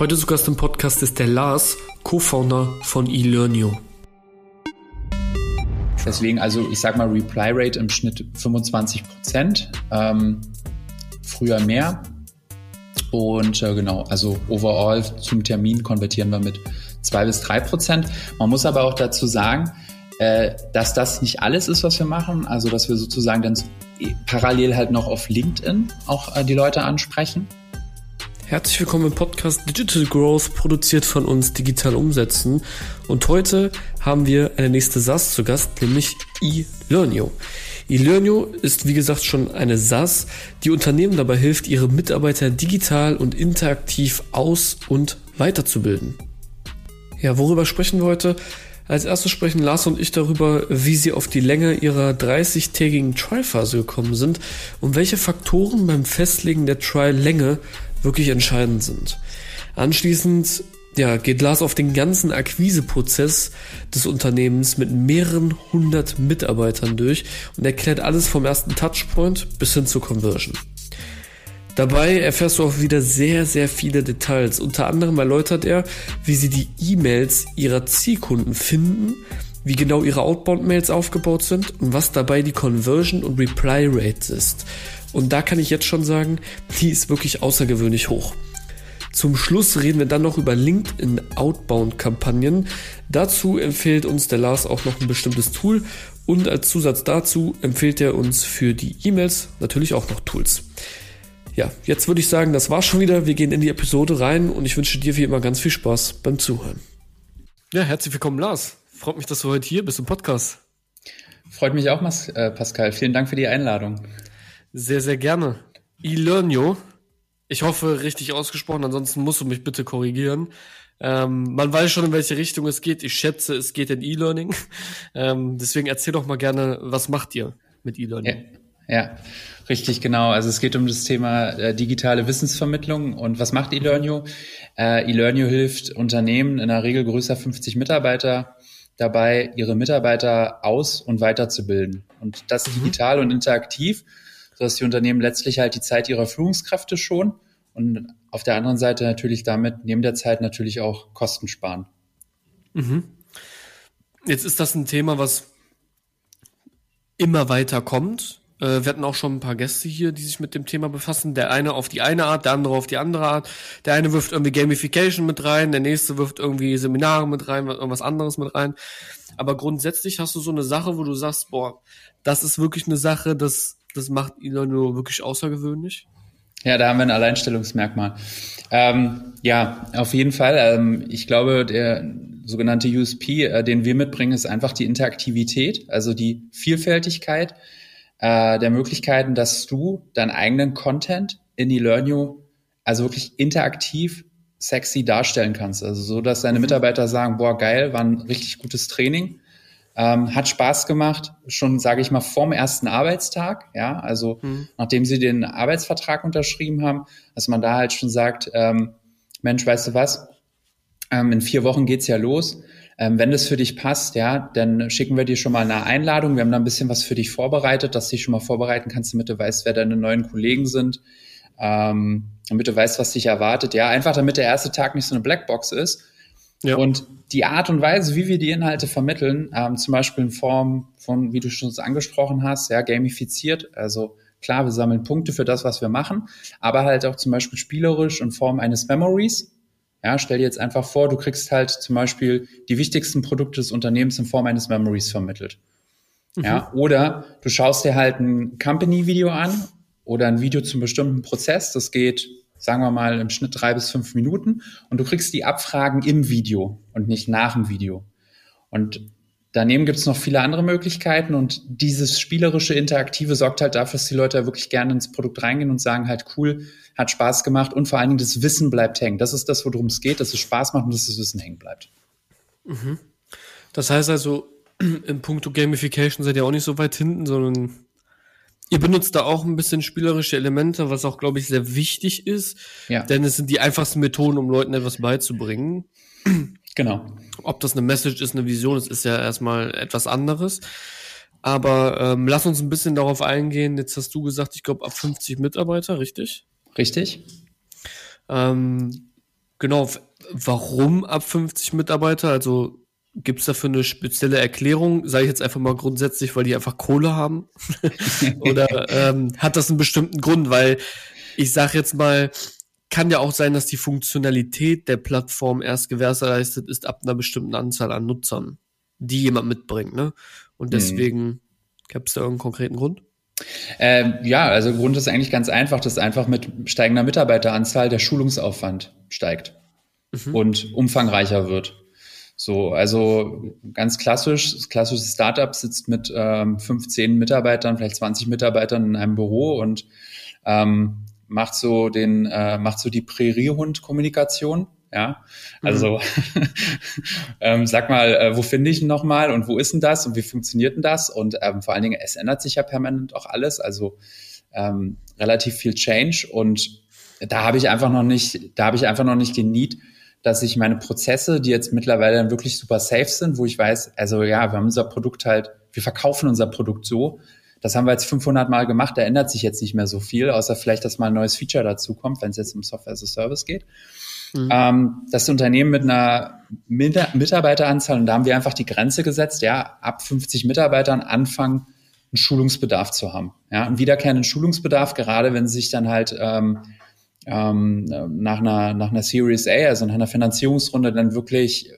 Heute zu Gast im Podcast ist der Lars, Co-Founder von eLearnio. Deswegen, also ich sag mal, Reply Rate im Schnitt 25 Prozent, ähm, früher mehr. Und äh, genau, also overall zum Termin konvertieren wir mit zwei bis drei Prozent. Man muss aber auch dazu sagen, äh, dass das nicht alles ist, was wir machen. Also dass wir sozusagen dann parallel halt noch auf LinkedIn auch äh, die Leute ansprechen. Herzlich willkommen im Podcast Digital Growth, produziert von uns Digital Umsetzen. Und heute haben wir eine nächste SaaS zu Gast, nämlich eLearnio. eLearnio ist wie gesagt schon eine SaaS, die Unternehmen dabei hilft, ihre Mitarbeiter digital und interaktiv aus- und weiterzubilden. Ja, worüber sprechen wir heute? Als erstes sprechen Lars und ich darüber, wie sie auf die Länge ihrer 30-tägigen Trial-Phase gekommen sind und welche Faktoren beim Festlegen der Trial-Länge wirklich entscheidend sind. Anschließend ja, geht Lars auf den ganzen Akquiseprozess des Unternehmens mit mehreren hundert Mitarbeitern durch und erklärt alles vom ersten Touchpoint bis hin zur Conversion. Dabei erfährst du auch wieder sehr, sehr viele Details. Unter anderem erläutert er, wie sie die E-Mails ihrer Zielkunden finden, wie genau ihre Outbound-Mails aufgebaut sind und was dabei die Conversion und Reply Rate ist. Und da kann ich jetzt schon sagen, die ist wirklich außergewöhnlich hoch. Zum Schluss reden wir dann noch über LinkedIn Outbound-Kampagnen. Dazu empfiehlt uns der Lars auch noch ein bestimmtes Tool und als Zusatz dazu empfiehlt er uns für die E-Mails natürlich auch noch Tools. Ja, jetzt würde ich sagen, das war's schon wieder. Wir gehen in die Episode rein und ich wünsche dir wie immer ganz viel Spaß beim Zuhören. Ja, herzlich willkommen, Lars. Freut mich, dass du heute hier bist im Podcast. Freut mich auch, äh, Pascal. Vielen Dank für die Einladung. Sehr, sehr gerne. eLearnio. Ich hoffe, richtig ausgesprochen, ansonsten musst du mich bitte korrigieren. Ähm, man weiß schon, in welche Richtung es geht. Ich schätze, es geht in E-Learning. Ähm, deswegen erzähl doch mal gerne, was macht ihr mit E-Learning? Ja, ja, richtig, genau. Also es geht um das Thema äh, digitale Wissensvermittlung. Und was macht eLearnio? Äh, eLearnio hilft Unternehmen in der Regel größer 50 Mitarbeiter dabei, ihre Mitarbeiter aus- und weiterzubilden. Und das mhm. digital und interaktiv sodass die Unternehmen letztlich halt die Zeit ihrer Führungskräfte schon und auf der anderen Seite natürlich damit neben der Zeit natürlich auch Kosten sparen. Mhm. Jetzt ist das ein Thema, was immer weiter kommt. Äh, wir hatten auch schon ein paar Gäste hier, die sich mit dem Thema befassen. Der eine auf die eine Art, der andere auf die andere Art. Der eine wirft irgendwie Gamification mit rein, der nächste wirft irgendwie Seminare mit rein, irgendwas anderes mit rein. Aber grundsätzlich hast du so eine Sache, wo du sagst, boah, das ist wirklich eine Sache, das das macht ihn nur wirklich außergewöhnlich? Ja, da haben wir ein Alleinstellungsmerkmal. Ähm, ja, auf jeden Fall. Ähm, ich glaube, der sogenannte USP, äh, den wir mitbringen, ist einfach die Interaktivität, also die Vielfältigkeit äh, der Möglichkeiten, dass du deinen eigenen Content in die Learnio also wirklich interaktiv sexy darstellen kannst. Also so, dass deine mhm. Mitarbeiter sagen, boah, geil, war ein richtig gutes Training. Ähm, hat Spaß gemacht, schon, sage ich mal, vorm ersten Arbeitstag, ja, also mhm. nachdem sie den Arbeitsvertrag unterschrieben haben, dass man da halt schon sagt, ähm, Mensch, weißt du was, ähm, in vier Wochen geht's ja los. Ähm, wenn das für dich passt, ja, dann schicken wir dir schon mal eine Einladung. Wir haben da ein bisschen was für dich vorbereitet, dass du dich schon mal vorbereiten kannst, damit du weißt, wer deine neuen Kollegen sind, ähm, damit du weißt, was dich erwartet. Ja, einfach damit der erste Tag nicht so eine Blackbox ist. Ja. Und die Art und Weise, wie wir die Inhalte vermitteln, ähm, zum Beispiel in Form von, wie du schon angesprochen hast, ja, gamifiziert, also klar, wir sammeln Punkte für das, was wir machen, aber halt auch zum Beispiel spielerisch in Form eines Memories. Ja, stell dir jetzt einfach vor, du kriegst halt zum Beispiel die wichtigsten Produkte des Unternehmens in Form eines Memories vermittelt. Mhm. Ja, oder du schaust dir halt ein Company-Video an oder ein Video zum bestimmten Prozess. Das geht sagen wir mal im Schnitt drei bis fünf Minuten und du kriegst die Abfragen im Video und nicht nach dem Video. Und daneben gibt es noch viele andere Möglichkeiten und dieses spielerische, interaktive sorgt halt dafür, dass die Leute wirklich gerne ins Produkt reingehen und sagen halt cool, hat Spaß gemacht und vor allen Dingen das Wissen bleibt hängen. Das ist das, worum es geht, dass es Spaß macht und dass das Wissen hängen bleibt. Mhm. Das heißt also, im Punkto Gamification seid ihr auch nicht so weit hinten, sondern Ihr benutzt da auch ein bisschen spielerische Elemente, was auch, glaube ich, sehr wichtig ist. Ja. Denn es sind die einfachsten Methoden, um Leuten etwas beizubringen. Genau. Ob das eine Message ist, eine Vision ist, ist ja erstmal etwas anderes. Aber ähm, lass uns ein bisschen darauf eingehen. Jetzt hast du gesagt, ich glaube, ab 50 Mitarbeiter, richtig? Richtig. Ähm, Genau, warum ab 50 Mitarbeiter? Also gibt es dafür eine spezielle Erklärung? Sage ich jetzt einfach mal grundsätzlich, weil die einfach Kohle haben? Oder ähm, hat das einen bestimmten Grund? Weil ich sage jetzt mal, kann ja auch sein, dass die Funktionalität der Plattform erst gewährleistet ist ab einer bestimmten Anzahl an Nutzern, die jemand mitbringt. Ne? Und mhm. deswegen, mhm. gibt es da irgendeinen konkreten Grund? Ähm, ja, also Grund ist eigentlich ganz einfach, dass einfach mit steigender Mitarbeiteranzahl der Schulungsaufwand steigt mhm. und umfangreicher wird. So, also ganz klassisch, das klassische Startup sitzt mit ähm, 15 Mitarbeitern, vielleicht 20 Mitarbeitern in einem Büro und ähm, macht so den, äh, macht so die Präriehund-Kommunikation. Ja, also mhm. ähm, sag mal, äh, wo finde ich ihn nochmal und wo ist denn das und wie funktioniert denn das? Und ähm, vor allen Dingen, es ändert sich ja permanent auch alles, also ähm, relativ viel Change und da habe ich einfach noch nicht, da habe ich einfach noch nicht den Need, dass ich meine Prozesse, die jetzt mittlerweile dann wirklich super safe sind, wo ich weiß, also ja, wir haben unser Produkt halt, wir verkaufen unser Produkt so, das haben wir jetzt 500 Mal gemacht, da ändert sich jetzt nicht mehr so viel, außer vielleicht, dass mal ein neues Feature dazu kommt, wenn es jetzt um Software as a Service geht. Mhm. Ähm, das Unternehmen mit einer Mitarbeiteranzahl, und da haben wir einfach die Grenze gesetzt, ja, ab 50 Mitarbeitern anfangen, einen Schulungsbedarf zu haben. Ja, einen wiederkehrenden Schulungsbedarf, gerade wenn sie sich dann halt ähm, ähm, nach, einer, nach einer Series A, also nach einer Finanzierungsrunde, dann wirklich,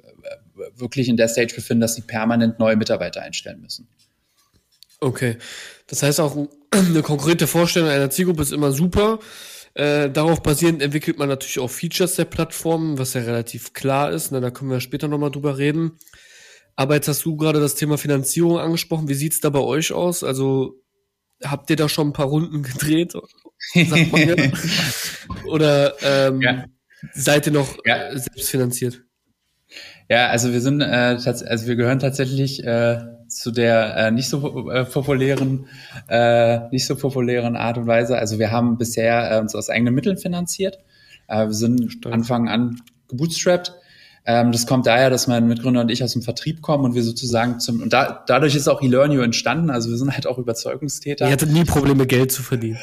wirklich in der Stage befinden, dass sie permanent neue Mitarbeiter einstellen müssen. Okay. Das heißt auch, eine konkrete Vorstellung einer Zielgruppe ist immer super. Äh, darauf basierend entwickelt man natürlich auch Features der Plattform, was ja relativ klar ist. Ne? Da können wir später nochmal drüber reden. Aber jetzt hast du gerade das Thema Finanzierung angesprochen. Wie sieht's da bei euch aus? Also habt ihr da schon ein paar Runden gedreht? Sagt man ja. Oder ähm, ja. seid ihr noch ja. selbst finanziert? Ja, also wir sind, äh, also wir gehören tatsächlich äh, zu der äh, nicht so äh, populären, äh, nicht so populären Art und Weise. Also wir haben bisher äh, uns aus eigenen Mitteln finanziert. Äh, wir sind Stimmt. Anfang an gebootstrapped. Ähm, das kommt daher, dass mein Mitgründer und ich aus dem Vertrieb kommen und wir sozusagen zum und da, dadurch ist auch eLearnio entstanden. Also wir sind halt auch Überzeugungstäter. Ihr hattet nie Probleme, Geld zu verdienen.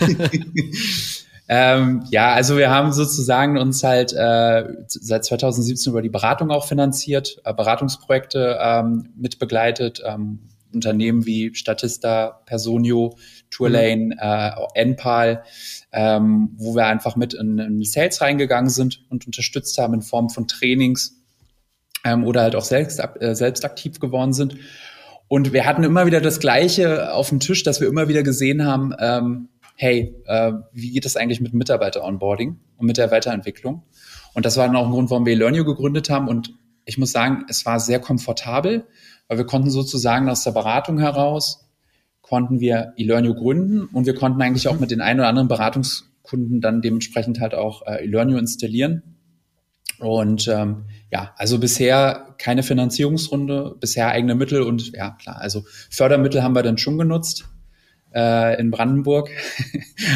Ähm, ja, also wir haben sozusagen uns halt äh, seit 2017 über die Beratung auch finanziert, äh, Beratungsprojekte ähm, mitbegleitet, ähm, Unternehmen wie Statista, Personio, Tourlane, mhm. äh, Enpal, ähm, wo wir einfach mit in, in Sales reingegangen sind und unterstützt haben in Form von Trainings ähm, oder halt auch selbst, äh, selbst aktiv geworden sind. Und wir hatten immer wieder das Gleiche auf dem Tisch, dass wir immer wieder gesehen haben, ähm, hey, äh, wie geht es eigentlich mit Mitarbeiter-Onboarding und mit der Weiterentwicklung? Und das war dann auch ein Grund, warum wir Learnio gegründet haben. Und ich muss sagen, es war sehr komfortabel, weil wir konnten sozusagen aus der Beratung heraus, konnten wir eLearnio gründen und wir konnten eigentlich auch mit den ein oder anderen Beratungskunden dann dementsprechend halt auch äh, eLearnio installieren. Und ähm, ja, also bisher keine Finanzierungsrunde, bisher eigene Mittel und ja, klar, also Fördermittel haben wir dann schon genutzt, äh, in Brandenburg.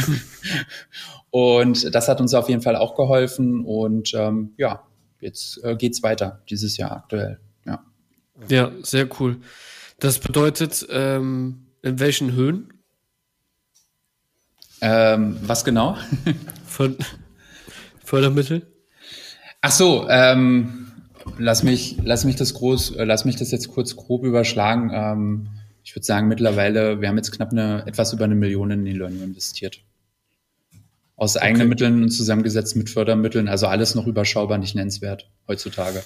und das hat uns auf jeden Fall auch geholfen. Und ähm, ja, jetzt äh, geht's weiter dieses Jahr aktuell. Ja, ja sehr cool. Das bedeutet, ähm, in welchen Höhen? Ähm, was genau? Von Fördermittel? Ach so, ähm, lass mich, lass mich das groß, äh, lass mich das jetzt kurz grob überschlagen. Ähm, ich würde sagen, mittlerweile, wir haben jetzt knapp eine, etwas über eine Million in E-Learning investiert. Aus okay. eigenen Mitteln und zusammengesetzt mit Fördermitteln, also alles noch überschaubar, nicht nennenswert heutzutage.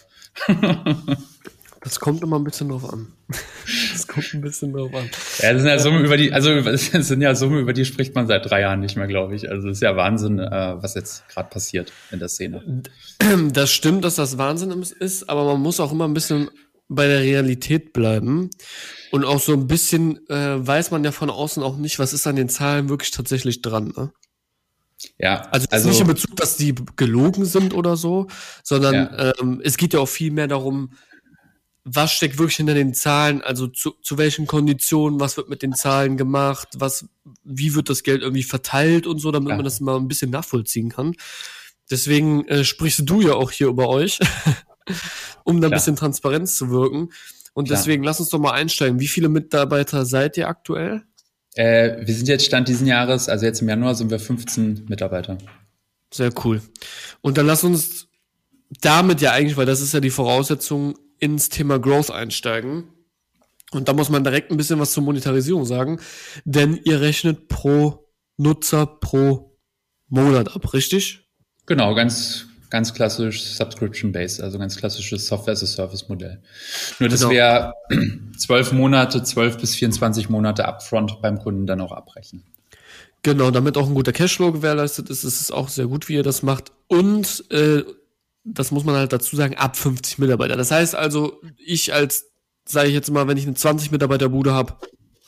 Das kommt immer ein bisschen drauf an. Das kommt ein bisschen drauf an. Ja, das sind ja Summen über die, also das sind ja Summen, über die spricht man seit drei Jahren nicht mehr, glaube ich. Also es ist ja Wahnsinn, äh, was jetzt gerade passiert in der Szene. Das stimmt, dass das Wahnsinn ist, aber man muss auch immer ein bisschen bei der Realität bleiben. Und auch so ein bisschen äh, weiß man ja von außen auch nicht, was ist an den Zahlen wirklich tatsächlich dran. Ne? Ja. Also, also nicht in Bezug, dass die gelogen sind oder so, sondern ja. ähm, es geht ja auch viel mehr darum, was steckt wirklich hinter den Zahlen, also zu, zu welchen Konditionen, was wird mit den Zahlen gemacht, was, wie wird das Geld irgendwie verteilt und so, damit ja. man das mal ein bisschen nachvollziehen kann. Deswegen äh, sprichst du ja auch hier über euch. um da ein bisschen Transparenz zu wirken. Und Klar. deswegen lass uns doch mal einsteigen. Wie viele Mitarbeiter seid ihr aktuell? Äh, wir sind jetzt Stand diesen Jahres, also jetzt im Januar sind wir 15 Mitarbeiter. Sehr cool. Und dann lass uns damit ja eigentlich, weil das ist ja die Voraussetzung, ins Thema Growth einsteigen. Und da muss man direkt ein bisschen was zur Monetarisierung sagen, denn ihr rechnet pro Nutzer pro Monat ab, richtig? Genau, ganz, ganz klassisch Subscription-based, also ganz klassisches Software-as-a-Service-Modell. Nur, dass genau. wir zwölf Monate, zwölf bis 24 Monate upfront beim Kunden dann auch abbrechen. Genau, damit auch ein guter Cashflow gewährleistet ist, ist es auch sehr gut, wie ihr das macht. Und äh, das muss man halt dazu sagen, ab 50 Mitarbeiter. Das heißt also, ich als, sage ich jetzt mal, wenn ich eine 20 Mitarbeiter Bude habe,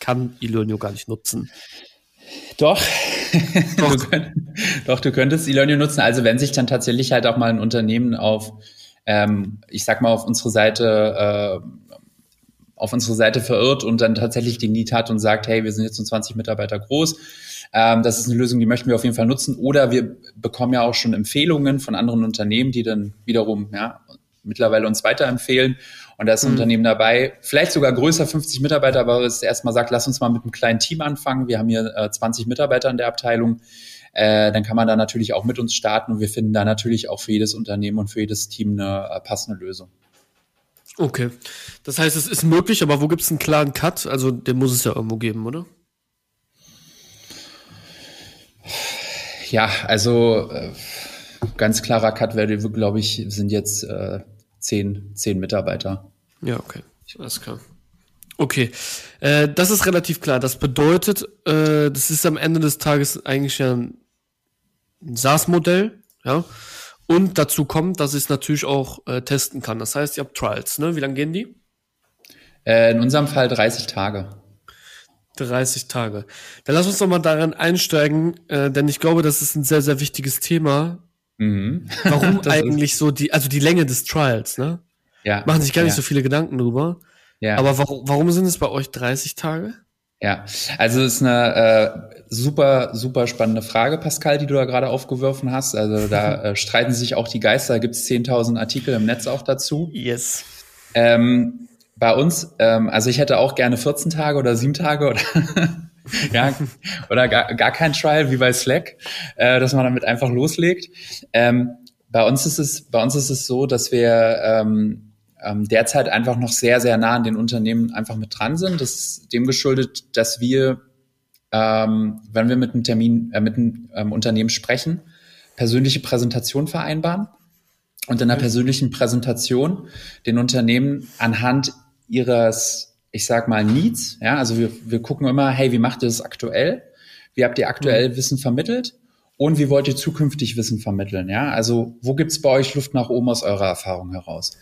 kann Ilonio gar nicht nutzen. Doch. Doch. du, könnt, doch, du könntest Ilonio nutzen. Also wenn sich dann tatsächlich halt auch mal ein Unternehmen auf, ähm, ich sag mal, auf unsere Seite äh, auf unsere Seite verirrt und dann tatsächlich den Need hat und sagt, hey, wir sind jetzt um 20 Mitarbeiter groß. Ähm, das ist eine Lösung, die möchten wir auf jeden Fall nutzen. Oder wir bekommen ja auch schon Empfehlungen von anderen Unternehmen, die dann wiederum ja, mittlerweile uns weiterempfehlen. Und da ist ein mhm. Unternehmen dabei, vielleicht sogar größer, 50 Mitarbeiter, aber es erstmal sagt, lass uns mal mit einem kleinen Team anfangen. Wir haben hier äh, 20 Mitarbeiter in der Abteilung. Äh, dann kann man da natürlich auch mit uns starten und wir finden da natürlich auch für jedes Unternehmen und für jedes Team eine äh, passende Lösung. Okay. Das heißt, es ist möglich, aber wo gibt es einen klaren Cut? Also den muss es ja irgendwo geben, oder? Ja, also äh, ganz klarer Cut wäre, glaube ich, sind jetzt äh, zehn, zehn Mitarbeiter. Ja, okay. Alles klar. Okay, äh, das ist relativ klar. Das bedeutet, äh, das ist am Ende des Tages eigentlich ja ein SaaS-Modell, ja. Und dazu kommt, dass ich es natürlich auch äh, testen kann. Das heißt, ihr habt Trials, ne? Wie lange gehen die? Äh, in unserem Fall 30 Tage. 30 Tage. Dann lass uns doch mal daran einsteigen, äh, denn ich glaube, das ist ein sehr, sehr wichtiges Thema. Mhm. Warum eigentlich so die, also die Länge des Trials, ne? Ja. Machen sich gar nicht ja. so viele Gedanken drüber. Ja. Aber warum, warum sind es bei euch 30 Tage? Ja, also ist eine äh, super, super spannende Frage, Pascal, die du da gerade aufgeworfen hast. Also da äh, streiten sich auch die Geister. Da gibt es 10.000 Artikel im Netz auch dazu. Yes. Ähm, bei uns, ähm, also ich hätte auch gerne 14 Tage oder 7 Tage oder ja, oder gar, gar kein Trial wie bei Slack, äh, dass man damit einfach loslegt. Ähm, bei uns ist es, bei uns ist es so, dass wir ähm, ähm, derzeit einfach noch sehr, sehr nah an den Unternehmen einfach mit dran sind. Das ist dem geschuldet, dass wir, ähm, wenn wir mit einem Termin, äh, mit einem ähm, Unternehmen sprechen, persönliche Präsentation vereinbaren und in der persönlichen Präsentation den Unternehmen anhand ihres, ich sag mal, Needs. Ja, also wir, wir gucken immer, hey, wie macht ihr das aktuell? Wie habt ihr aktuell mhm. Wissen vermittelt? Und wie wollt ihr zukünftig Wissen vermitteln? Ja, also wo gibt's bei euch Luft nach oben aus eurer Erfahrung heraus?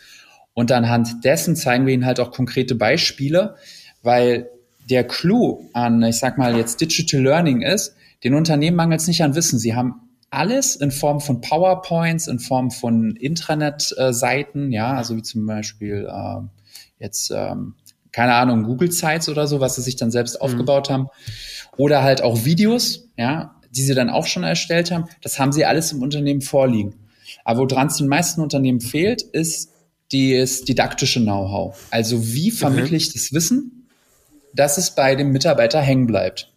Und anhand dessen zeigen wir ihnen halt auch konkrete Beispiele, weil der Clou an, ich sag mal jetzt Digital Learning ist, den Unternehmen mangelt es nicht an Wissen. Sie haben alles in Form von PowerPoints, in Form von Intranet-Seiten, ja, also wie zum Beispiel äh, jetzt, ähm, keine Ahnung, Google Sites oder so, was sie sich dann selbst mhm. aufgebaut haben. Oder halt auch Videos, ja, die sie dann auch schon erstellt haben. Das haben sie alles im Unternehmen vorliegen. Aber woran es den meisten Unternehmen fehlt, ist das didaktische Know-how. Also wie vermittle mhm. ich das Wissen, dass es bei dem Mitarbeiter hängen bleibt.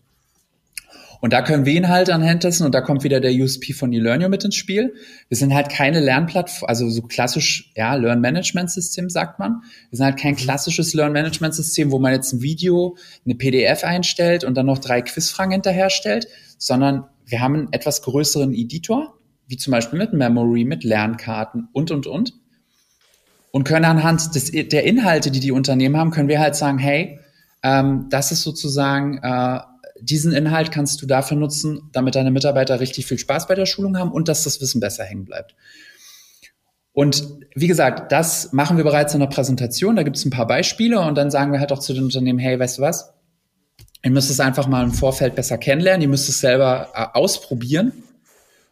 Und da können wir ihn halt anhand dessen, und da kommt wieder der USP von eLearnio mit ins Spiel. Wir sind halt keine Lernplattform, also so klassisch, ja, Learn-Management-System sagt man. Wir sind halt kein klassisches Learn-Management-System, wo man jetzt ein Video, eine PDF einstellt und dann noch drei Quizfragen hinterherstellt, sondern wir haben einen etwas größeren Editor, wie zum Beispiel mit Memory, mit Lernkarten und, und, und. Und können anhand des, der Inhalte, die die Unternehmen haben, können wir halt sagen, hey, ähm, das ist sozusagen äh, diesen Inhalt kannst du dafür nutzen, damit deine Mitarbeiter richtig viel Spaß bei der Schulung haben und dass das Wissen besser hängen bleibt. Und wie gesagt, das machen wir bereits in der Präsentation. Da gibt es ein paar Beispiele und dann sagen wir halt auch zu den Unternehmen, hey, weißt du was? Ihr müsst es einfach mal im Vorfeld besser kennenlernen. Ihr müsst es selber äh, ausprobieren.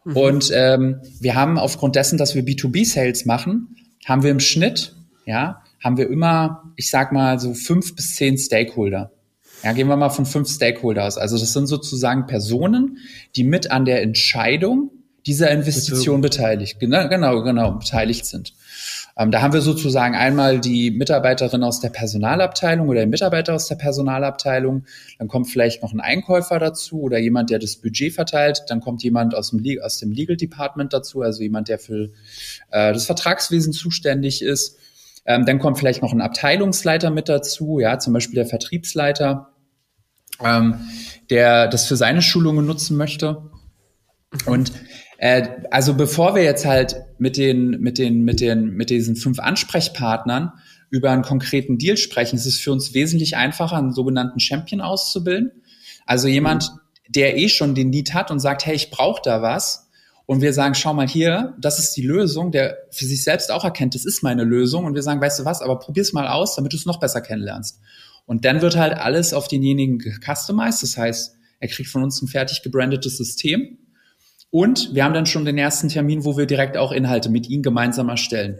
Mhm. Und ähm, wir haben aufgrund dessen, dass wir B2B-Sales machen, haben wir im Schnitt, ja, haben wir immer, ich sag mal, so fünf bis zehn Stakeholder. Ja, gehen wir mal von fünf Stakeholder aus. Also das sind sozusagen Personen, die mit an der Entscheidung, dieser Investition beteiligt, genau, genau, genau, beteiligt sind. Ähm, da haben wir sozusagen einmal die Mitarbeiterin aus der Personalabteilung oder den Mitarbeiter aus der Personalabteilung. Dann kommt vielleicht noch ein Einkäufer dazu oder jemand, der das Budget verteilt. Dann kommt jemand aus dem, aus dem Legal Department dazu, also jemand, der für äh, das Vertragswesen zuständig ist. Ähm, dann kommt vielleicht noch ein Abteilungsleiter mit dazu, ja, zum Beispiel der Vertriebsleiter, ähm, der das für seine Schulungen nutzen möchte. Und äh, also bevor wir jetzt halt mit den, mit den, mit den, mit diesen fünf Ansprechpartnern über einen konkreten Deal sprechen, ist es für uns wesentlich einfacher, einen sogenannten Champion auszubilden. Also jemand, der eh schon den Need hat und sagt, hey, ich brauche da was. Und wir sagen, schau mal hier, das ist die Lösung, der für sich selbst auch erkennt, das ist meine Lösung. Und wir sagen, weißt du was, aber probier's mal aus, damit du es noch besser kennenlernst. Und dann wird halt alles auf denjenigen customized. Das heißt, er kriegt von uns ein fertig gebrandetes System und wir haben dann schon den ersten Termin, wo wir direkt auch Inhalte mit ihm gemeinsam erstellen.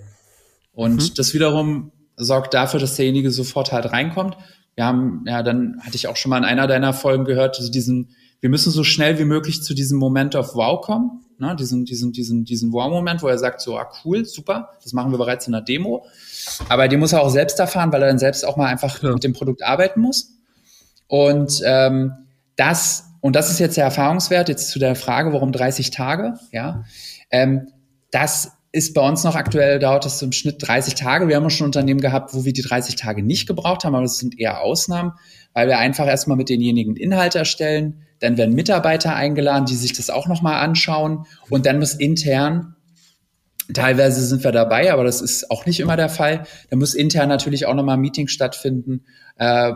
Und mhm. das wiederum sorgt dafür, dass derjenige sofort halt reinkommt. Wir haben, ja, dann hatte ich auch schon mal in einer deiner Folgen gehört, also diesen, wir müssen so schnell wie möglich zu diesem Moment of Wow kommen, ne, diesen, diesen, diesen, diesen Wow-Moment, wo er sagt so, ah, cool, super, das machen wir bereits in der Demo. Aber den muss er auch selbst erfahren, weil er dann selbst auch mal einfach ja. mit dem Produkt arbeiten muss. Und ähm, das und das ist jetzt der Erfahrungswert, jetzt zu der Frage, warum 30 Tage, ja, ähm, das ist bei uns noch aktuell, dauert das im Schnitt 30 Tage. Wir haben auch schon Unternehmen gehabt, wo wir die 30 Tage nicht gebraucht haben, aber das sind eher Ausnahmen, weil wir einfach erstmal mit denjenigen Inhalte erstellen, dann werden Mitarbeiter eingeladen, die sich das auch nochmal anschauen und dann muss intern Teilweise sind wir dabei, aber das ist auch nicht immer der Fall. Da muss intern natürlich auch nochmal ein Meeting stattfinden, äh,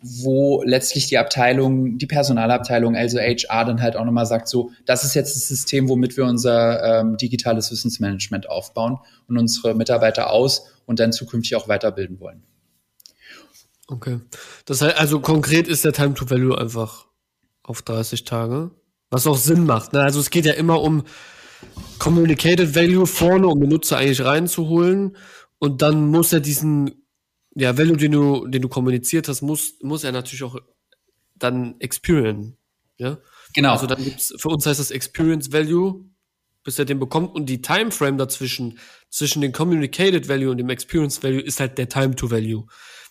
wo letztlich die Abteilung, die Personalabteilung, also HR, dann halt auch nochmal sagt, so, das ist jetzt das System, womit wir unser ähm, digitales Wissensmanagement aufbauen und unsere Mitarbeiter aus und dann zukünftig auch weiterbilden wollen. Okay. Das heißt, also konkret ist der Time to Value einfach auf 30 Tage, was auch Sinn macht. Ne? Also es geht ja immer um Communicated Value vorne, um den Nutzer eigentlich reinzuholen und dann muss er diesen ja, Value, den du, den du kommuniziert hast, muss, muss er natürlich auch dann experience. Ja? Genau. Also dann gibt's, für uns heißt das Experience Value, bis er den bekommt und die Timeframe dazwischen, zwischen dem Communicated Value und dem Experience Value ist halt der Time to Value.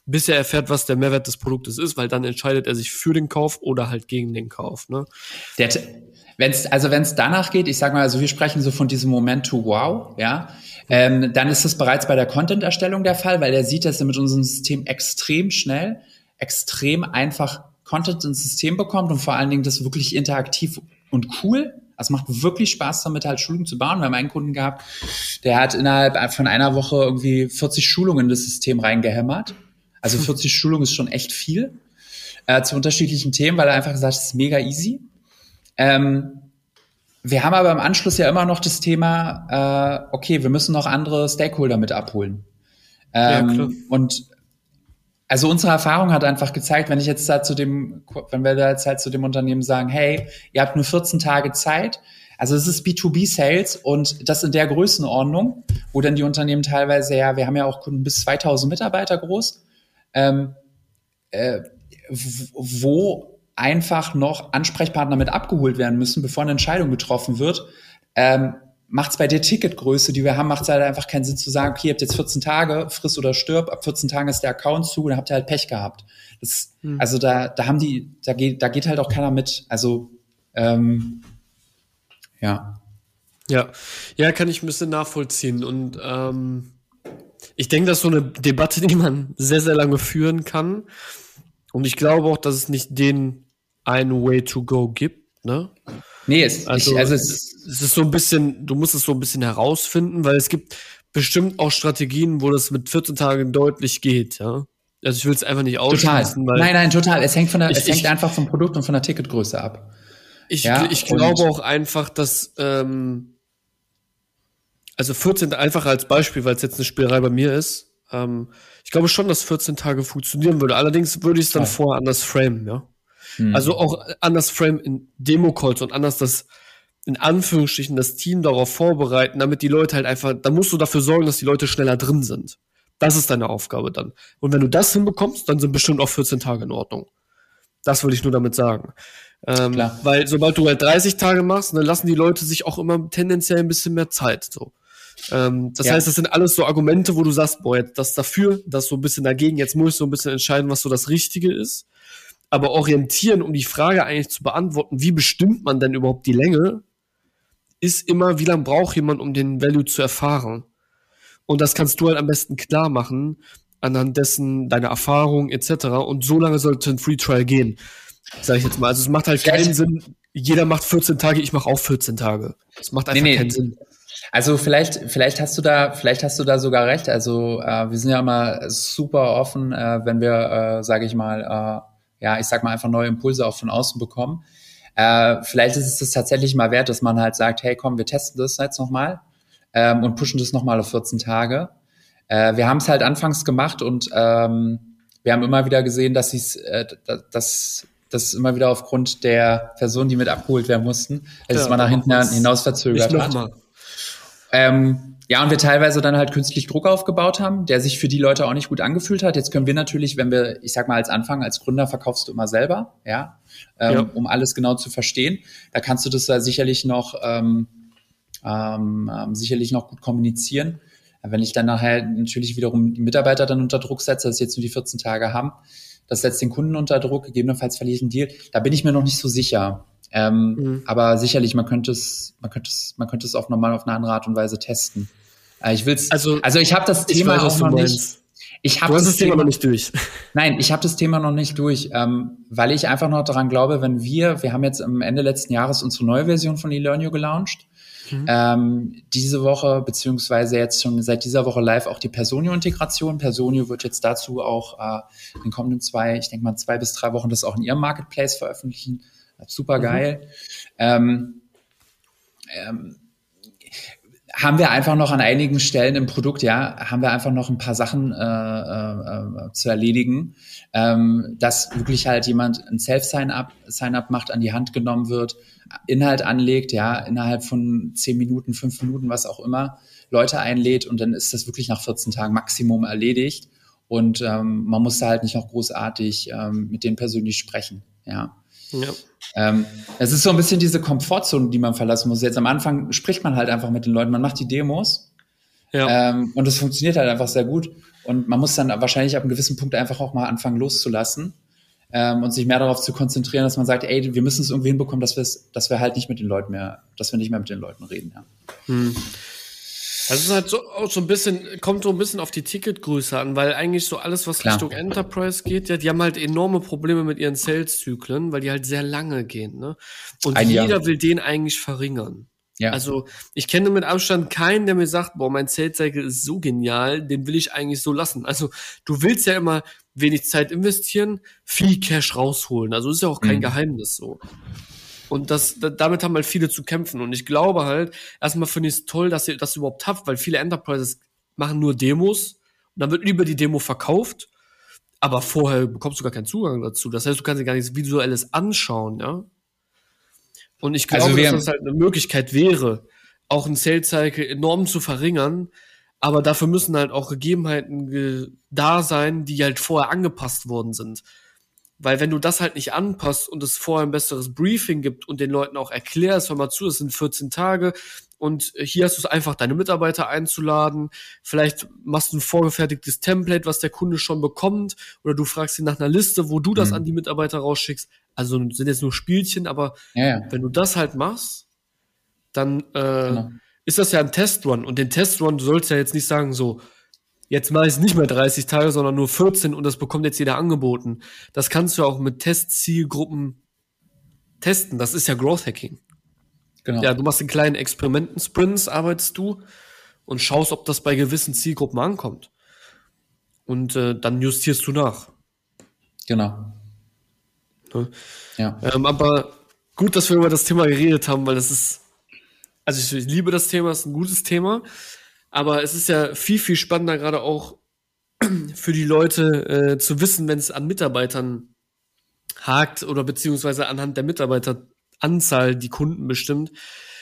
Bis er erfährt, was der Mehrwert des Produktes ist, weil dann entscheidet er sich für den Kauf oder halt gegen den Kauf. Ne? Der, wenn's, also wenn es danach geht, ich sag mal, also wir sprechen so von diesem Moment to wow, ja, ähm, dann ist es bereits bei der Content-Erstellung der Fall, weil er sieht, dass er mit unserem System extrem schnell, extrem einfach Content ins System bekommt und vor allen Dingen das wirklich interaktiv und cool. Also macht wirklich Spaß damit, halt Schulungen zu bauen. Wir haben einen Kunden gehabt, der hat innerhalb von einer Woche irgendwie 40 Schulungen in das System reingehämmert. Also 40 Schulungen ist schon echt viel äh, zu unterschiedlichen Themen, weil er einfach gesagt hat, es ist mega easy. Ähm, wir haben aber im Anschluss ja immer noch das Thema, äh, okay, wir müssen noch andere Stakeholder mit abholen. Ähm, ja, und also unsere Erfahrung hat einfach gezeigt, wenn ich jetzt da zu dem, wenn wir da jetzt halt zu dem Unternehmen sagen, hey, ihr habt nur 14 Tage Zeit, also es ist B2B-Sales und das in der Größenordnung, wo dann die Unternehmen teilweise ja, wir haben ja auch Kunden bis 2000 Mitarbeiter groß, ähm, äh, wo einfach noch Ansprechpartner mit abgeholt werden müssen, bevor eine Entscheidung getroffen wird, ähm, macht es bei der Ticketgröße, die wir haben, macht es halt einfach keinen Sinn zu sagen, okay, ihr habt jetzt 14 Tage, friss oder stirb, ab 14 Tagen ist der Account zu, dann habt ihr halt Pech gehabt. Das, hm. Also da, da haben die, da geht, da geht halt auch keiner mit. Also ähm, ja. Ja, ja, kann ich ein bisschen nachvollziehen. Und ähm, ich denke, das ist so eine Debatte, die man sehr, sehr lange führen kann. Und ich glaube auch, dass es nicht den einen Way to go gibt, ne? Nee, es, also, ich, also es, es ist so ein bisschen, du musst es so ein bisschen herausfinden, weil es gibt bestimmt auch Strategien, wo das mit 14 Tagen deutlich geht, ja. Also ich will es einfach nicht ausschließen. Total. nein, nein, total. Es hängt von der, ich, es hängt ich, einfach vom Produkt und von der Ticketgröße ab. Ich, ja, ich glaube auch einfach, dass ähm, also 14 einfach als Beispiel, weil es jetzt eine Spielerei bei mir ist. Ähm, ich glaube schon, dass 14 Tage funktionieren würde. Allerdings würde ich es dann ja. vorher anders framen, ja. Mhm. Also auch anders frame in Demo-Calls und anders das in Anführungsstrichen das Team darauf vorbereiten, damit die Leute halt einfach, da musst du dafür sorgen, dass die Leute schneller drin sind. Das ist deine Aufgabe dann. Und wenn du das hinbekommst, dann sind bestimmt auch 14 Tage in Ordnung. Das würde ich nur damit sagen. Ähm, Klar. Weil sobald du halt 30 Tage machst, dann lassen die Leute sich auch immer tendenziell ein bisschen mehr Zeit. So. Ähm, das ja. heißt, das sind alles so Argumente, wo du sagst, boah, das dafür, das so ein bisschen dagegen, jetzt muss ich so ein bisschen entscheiden, was so das Richtige ist. Aber orientieren, um die Frage eigentlich zu beantworten, wie bestimmt man denn überhaupt die Länge, ist immer, wie lange braucht jemand, um den Value zu erfahren. Und das kannst du halt am besten klar machen, anhand dessen deine Erfahrung etc. Und so lange sollte ein Free Trial gehen, sage ich jetzt mal. Also es macht halt keinen Sinn, jeder macht 14 Tage, ich mache auch 14 Tage. Das macht einfach nee, nee. keinen Sinn. Also vielleicht, vielleicht hast du da, vielleicht hast du da sogar recht. Also äh, wir sind ja immer super offen, äh, wenn wir, äh, sage ich mal, äh, ja, ich sag mal einfach neue Impulse auch von außen bekommen. Äh, vielleicht ist es tatsächlich mal wert, dass man halt sagt, hey, komm, wir testen das jetzt nochmal ähm, und pushen das nochmal auf 14 Tage. Äh, wir haben es halt anfangs gemacht und ähm, wir haben immer wieder gesehen, dass sie äh, dass das immer wieder aufgrund der Personen, die mit abgeholt werden mussten, dass ja, es mal nach hinten hinaus verzögert hat. Mal. Ähm, ja, und wir teilweise dann halt künstlich Druck aufgebaut haben, der sich für die Leute auch nicht gut angefühlt hat. Jetzt können wir natürlich, wenn wir, ich sag mal, als Anfang, als Gründer verkaufst du immer selber, ja, ähm, ja. um alles genau zu verstehen. Da kannst du das ja sicherlich noch, ähm, ähm, ähm sicherlich noch gut kommunizieren. Wenn ich dann nachher natürlich wiederum die Mitarbeiter dann unter Druck setze, dass sie jetzt nur die 14 Tage haben, das setzt den Kunden unter Druck, gegebenenfalls verliere ich einen Deal. Da bin ich mir noch nicht so sicher. Ähm, mhm. Aber sicherlich, man könnte es, man könnte es, man könnte es auch nochmal auf eine andere Art und Weise testen. Äh, ich will's, also, also ich habe das Thema weiß, auch noch nicht. Ich habe das, das Thema noch nicht durch. Nein, ich habe das Thema noch nicht durch, ähm, weil ich einfach noch daran glaube, wenn wir, wir haben jetzt am Ende letzten Jahres unsere neue Version von eLearnio gelauncht. Mhm. Ähm, diese Woche, beziehungsweise jetzt schon seit dieser Woche live auch die Personio-Integration. Personio wird jetzt dazu auch äh, in den kommenden zwei, ich denke mal zwei bis drei Wochen das auch in ihrem Marketplace veröffentlichen. Super geil. Mhm. Ähm, ähm, haben wir einfach noch an einigen Stellen im Produkt, ja, haben wir einfach noch ein paar Sachen äh, äh, zu erledigen, ähm, dass wirklich halt jemand ein Self-Sign-up Sign-up macht, an die Hand genommen wird, Inhalt anlegt, ja, innerhalb von zehn Minuten, fünf Minuten, was auch immer, Leute einlädt und dann ist das wirklich nach 14 Tagen Maximum erledigt und ähm, man muss da halt nicht noch großartig ähm, mit denen persönlich sprechen, ja. Ja. Ähm, es ist so ein bisschen diese Komfortzone, die man verlassen muss. Jetzt am Anfang spricht man halt einfach mit den Leuten, man macht die Demos ja. ähm, und es funktioniert halt einfach sehr gut. Und man muss dann wahrscheinlich ab einem gewissen Punkt einfach auch mal anfangen loszulassen ähm, und sich mehr darauf zu konzentrieren, dass man sagt, ey, wir müssen es irgendwie hinbekommen, dass wir dass wir halt nicht mit den Leuten mehr, dass wir nicht mehr mit den Leuten reden. Ja. Hm. Das ist halt so, auch so ein bisschen, kommt so ein bisschen auf die Ticketgröße an, weil eigentlich so alles, was Klar. Richtung Enterprise geht, ja, die haben halt enorme Probleme mit ihren Sales-Zyklen, weil die halt sehr lange gehen, ne? Und ein jeder Jahr. will den eigentlich verringern. Ja. Also, ich kenne mit Abstand keinen, der mir sagt, boah, mein Sales-Cycle ist so genial, den will ich eigentlich so lassen. Also, du willst ja immer wenig Zeit investieren, viel Cash rausholen. Also, ist ja auch kein mhm. Geheimnis so. Und das, damit haben halt viele zu kämpfen. Und ich glaube halt, erstmal finde ich es toll, dass ihr das überhaupt habt, weil viele Enterprises machen nur Demos und dann wird über die Demo verkauft, aber vorher bekommst du gar keinen Zugang dazu. Das heißt, du kannst dir gar nichts Visuelles anschauen, ja. Und ich glaube, also dass das halt eine Möglichkeit wäre, auch ein Sales Cycle enorm zu verringern, aber dafür müssen halt auch Gegebenheiten da sein, die halt vorher angepasst worden sind. Weil wenn du das halt nicht anpasst und es vorher ein besseres Briefing gibt und den Leuten auch erklärst, hör mal zu, es sind 14 Tage und hier hast du es einfach, deine Mitarbeiter einzuladen. Vielleicht machst du ein vorgefertigtes Template, was der Kunde schon bekommt, oder du fragst ihn nach einer Liste, wo du das mhm. an die Mitarbeiter rausschickst. Also sind jetzt nur Spielchen, aber ja, ja. wenn du das halt machst, dann äh, genau. ist das ja ein Testrun. Und den Testrun, du sollst ja jetzt nicht sagen, so, Jetzt mache ich es nicht mehr 30 Tage, sondern nur 14 und das bekommt jetzt jeder angeboten. Das kannst du auch mit Testzielgruppen testen. Das ist ja Growth Hacking. Genau. Ja, du machst in kleinen Experimenten-Sprints, arbeitest du und schaust, ob das bei gewissen Zielgruppen ankommt. Und äh, dann justierst du nach. Genau. Ne? Ja. Ähm, aber gut, dass wir über das Thema geredet haben, weil das ist, also ich, ich liebe das Thema, es ist ein gutes Thema. Aber es ist ja viel, viel spannender, gerade auch für die Leute äh, zu wissen, wenn es an Mitarbeitern hakt oder beziehungsweise anhand der Mitarbeiteranzahl die Kunden bestimmt.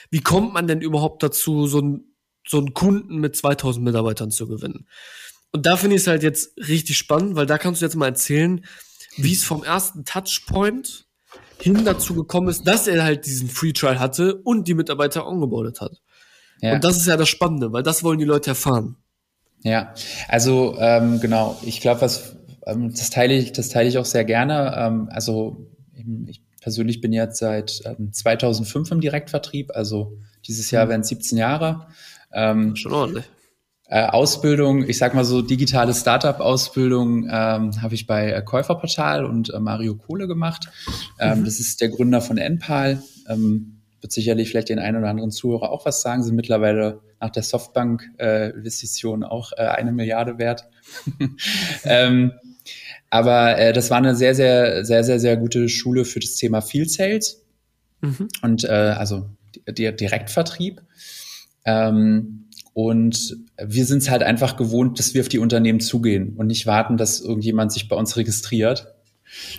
Wie kommt man denn überhaupt dazu, so, ein, so einen Kunden mit 2000 Mitarbeitern zu gewinnen? Und da finde ich es halt jetzt richtig spannend, weil da kannst du jetzt mal erzählen, wie es vom ersten Touchpoint hin dazu gekommen ist, dass er halt diesen Free Trial hatte und die Mitarbeiter ongeboardet hat. Ja. Und das ist ja das Spannende, weil das wollen die Leute erfahren. Ja, also ähm, genau, ich glaube, was ähm, das teile ich, das teile ich auch sehr gerne. Ähm, also ich persönlich bin jetzt seit ähm, 2005 im Direktvertrieb, also dieses Jahr mhm. werden 17 Jahre. Ähm, Schon ordentlich. Äh, Ausbildung, ich sag mal so digitale Startup-Ausbildung ähm, habe ich bei äh, Käuferportal und äh, Mario Kohle gemacht. Ähm, mhm. Das ist der Gründer von Enpal. Ähm, wird sicherlich vielleicht den einen oder anderen Zuhörer auch was sagen. Sind mittlerweile nach der Softbank-Investition äh, auch äh, eine Milliarde wert. ähm, aber äh, das war eine sehr, sehr, sehr, sehr, sehr gute Schule für das Thema Field Sales mhm. und äh, also der Direktvertrieb. Ähm, und wir sind es halt einfach gewohnt, dass wir auf die Unternehmen zugehen und nicht warten, dass irgendjemand sich bei uns registriert.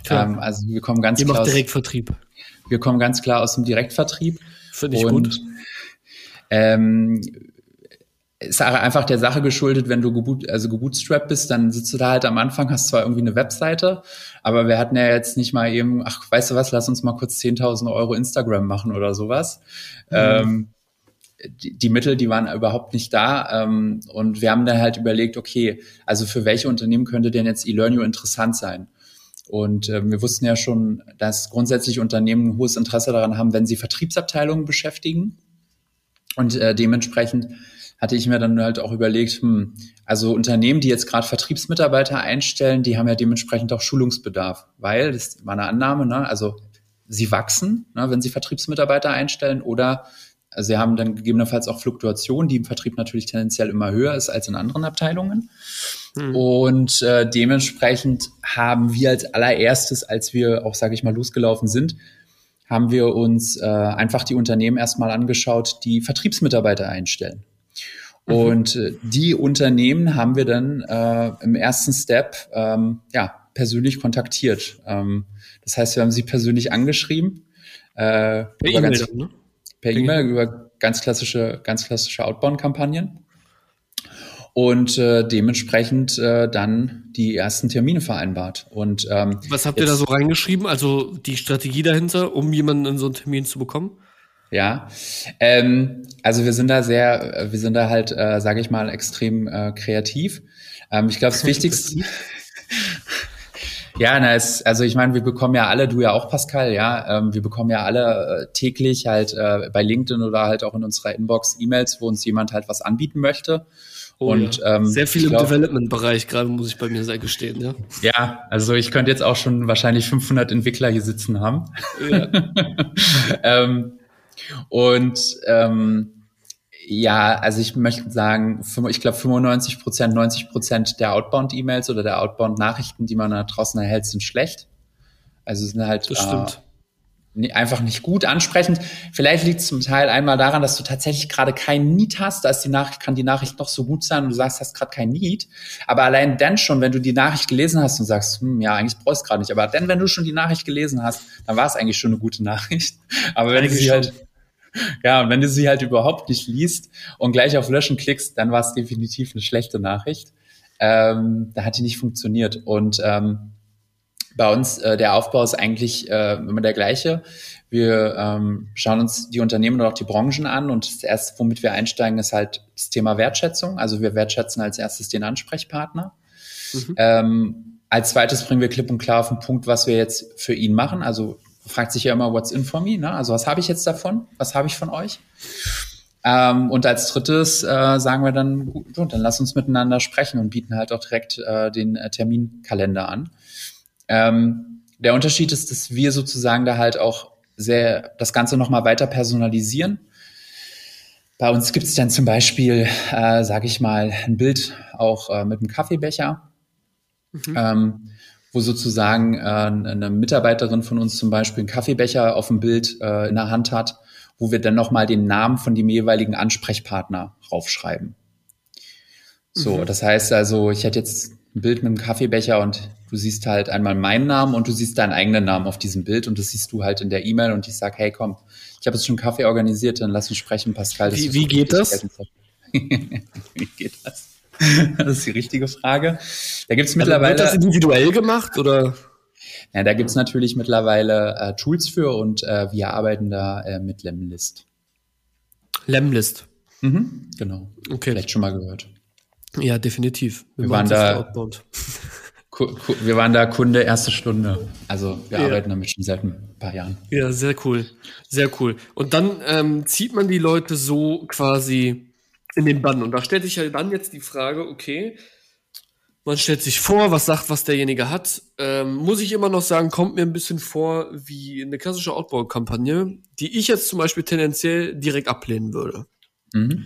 Ähm, also wir kommen ganz Ihr klar. Macht Direktvertrieb. Wir kommen ganz klar aus dem Direktvertrieb. Finde ich und, gut. Ähm, ist einfach der Sache geschuldet, wenn du geboot, also gebootstrapped bist, dann sitzt du da halt am Anfang, hast zwar irgendwie eine Webseite, aber wir hatten ja jetzt nicht mal eben, ach, weißt du was, lass uns mal kurz 10.000 Euro Instagram machen oder sowas. Mhm. Ähm, die, die, Mittel, die waren überhaupt nicht da. Ähm, und wir haben dann halt überlegt, okay, also für welche Unternehmen könnte denn jetzt eLearnio interessant sein? Und äh, wir wussten ja schon, dass grundsätzlich Unternehmen ein hohes Interesse daran haben, wenn sie Vertriebsabteilungen beschäftigen. Und äh, dementsprechend hatte ich mir dann halt auch überlegt, hm, also Unternehmen, die jetzt gerade Vertriebsmitarbeiter einstellen, die haben ja dementsprechend auch Schulungsbedarf, weil, das ist meine Annahme, ne, also sie wachsen, ne, wenn sie Vertriebsmitarbeiter einstellen oder also sie haben dann gegebenenfalls auch Fluktuationen, die im Vertrieb natürlich tendenziell immer höher ist als in anderen Abteilungen. Mhm. Und äh, dementsprechend haben wir als allererstes, als wir auch, sage ich mal, losgelaufen sind, haben wir uns äh, einfach die Unternehmen erstmal angeschaut, die Vertriebsmitarbeiter einstellen. Mhm. Und äh, die Unternehmen haben wir dann äh, im ersten Step ähm, ja, persönlich kontaktiert. Ähm, das heißt, wir haben sie persönlich angeschrieben. Äh, per E-Mail, ne? Per E-Mail über ganz klassische, ganz klassische Outbound-Kampagnen und äh, dementsprechend äh, dann die ersten Termine vereinbart. Und ähm, was habt ihr da so reingeschrieben? Also die Strategie dahinter, um jemanden in so einen Termin zu bekommen? Ja, ähm, also wir sind da sehr, wir sind da halt, äh, sage ich mal, extrem äh, kreativ. Ähm, ich glaube, das Wichtigste. Ja, na, es, also ich meine, wir bekommen ja alle, du ja auch, Pascal, ja, ähm, wir bekommen ja alle äh, täglich halt äh, bei LinkedIn oder halt auch in unserer Inbox E-Mails, wo uns jemand halt was anbieten möchte. Oh, und ja. ähm, sehr viel im Development-Bereich gerade muss ich bei mir sehr gestehen, ja. Ja, also ich könnte jetzt auch schon wahrscheinlich 500 Entwickler hier sitzen haben. Ja. ähm, und ähm, ja, also ich möchte sagen, ich glaube 95 Prozent, 90 Prozent der Outbound-E-Mails oder der Outbound-Nachrichten, die man da draußen erhält, sind schlecht. Also sind halt. Äh, einfach nicht gut ansprechend. Vielleicht liegt es zum Teil einmal daran, dass du tatsächlich gerade kein Need hast. Da ist die Nachricht, kann die Nachricht noch so gut sein und du sagst, hast gerade kein Need. Aber allein dann schon, wenn du die Nachricht gelesen hast und sagst, hm, ja, eigentlich brauchst du gerade nicht. Aber dann, wenn du schon die Nachricht gelesen hast, dann war es eigentlich schon eine gute Nachricht. Aber wenn du sie halt ja, und wenn du sie halt überhaupt nicht liest und gleich auf Löschen klickst, dann war es definitiv eine schlechte Nachricht. Ähm, da hat die nicht funktioniert. Und ähm, bei uns, äh, der Aufbau ist eigentlich äh, immer der gleiche. Wir ähm, schauen uns die Unternehmen und auch die Branchen an und das erste, womit wir einsteigen, ist halt das Thema Wertschätzung. Also wir wertschätzen als erstes den Ansprechpartner. Mhm. Ähm, als zweites bringen wir klipp und klar auf den Punkt, was wir jetzt für ihn machen. Also fragt sich ja immer, what's in for me? Ne? Also was habe ich jetzt davon? Was habe ich von euch? Ähm, und als drittes äh, sagen wir dann, gut, dann lass uns miteinander sprechen und bieten halt auch direkt äh, den äh, Terminkalender an. Ähm, der Unterschied ist, dass wir sozusagen da halt auch sehr das Ganze nochmal weiter personalisieren. Bei uns gibt es dann zum Beispiel, äh, sage ich mal, ein Bild auch äh, mit einem Kaffeebecher. Mhm. Ähm, wo sozusagen äh, eine Mitarbeiterin von uns zum Beispiel einen Kaffeebecher auf dem Bild äh, in der Hand hat, wo wir dann nochmal den Namen von dem jeweiligen Ansprechpartner raufschreiben. So, mhm. das heißt also, ich hätte jetzt ein Bild mit einem Kaffeebecher und du siehst halt einmal meinen Namen und du siehst deinen eigenen Namen auf diesem Bild und das siehst du halt in der E-Mail und ich sag, hey komm, ich habe jetzt schon Kaffee organisiert, dann lass uns sprechen, Pascal. Wie, wie geht das? wie geht das? das ist die richtige Frage. Da gibt es mittlerweile. Also wird das individuell gemacht oder? Ja, da gibt's natürlich mittlerweile äh, Tools für und äh, wir arbeiten da äh, mit Lemlist. Lemlist. Mhm, genau. Okay. Vielleicht schon mal gehört. Ja, definitiv. Wir waren da, wir waren da Kunde erste Stunde. Also wir ja. arbeiten damit schon seit ein paar Jahren. Ja, sehr cool. Sehr cool. Und dann ähm, zieht man die Leute so quasi in den Bann. Und da stellt sich ja dann jetzt die Frage, okay, man stellt sich vor, was sagt, was derjenige hat. Ähm, muss ich immer noch sagen, kommt mir ein bisschen vor wie eine klassische Outbound-Kampagne, die ich jetzt zum Beispiel tendenziell direkt ablehnen würde. Mhm.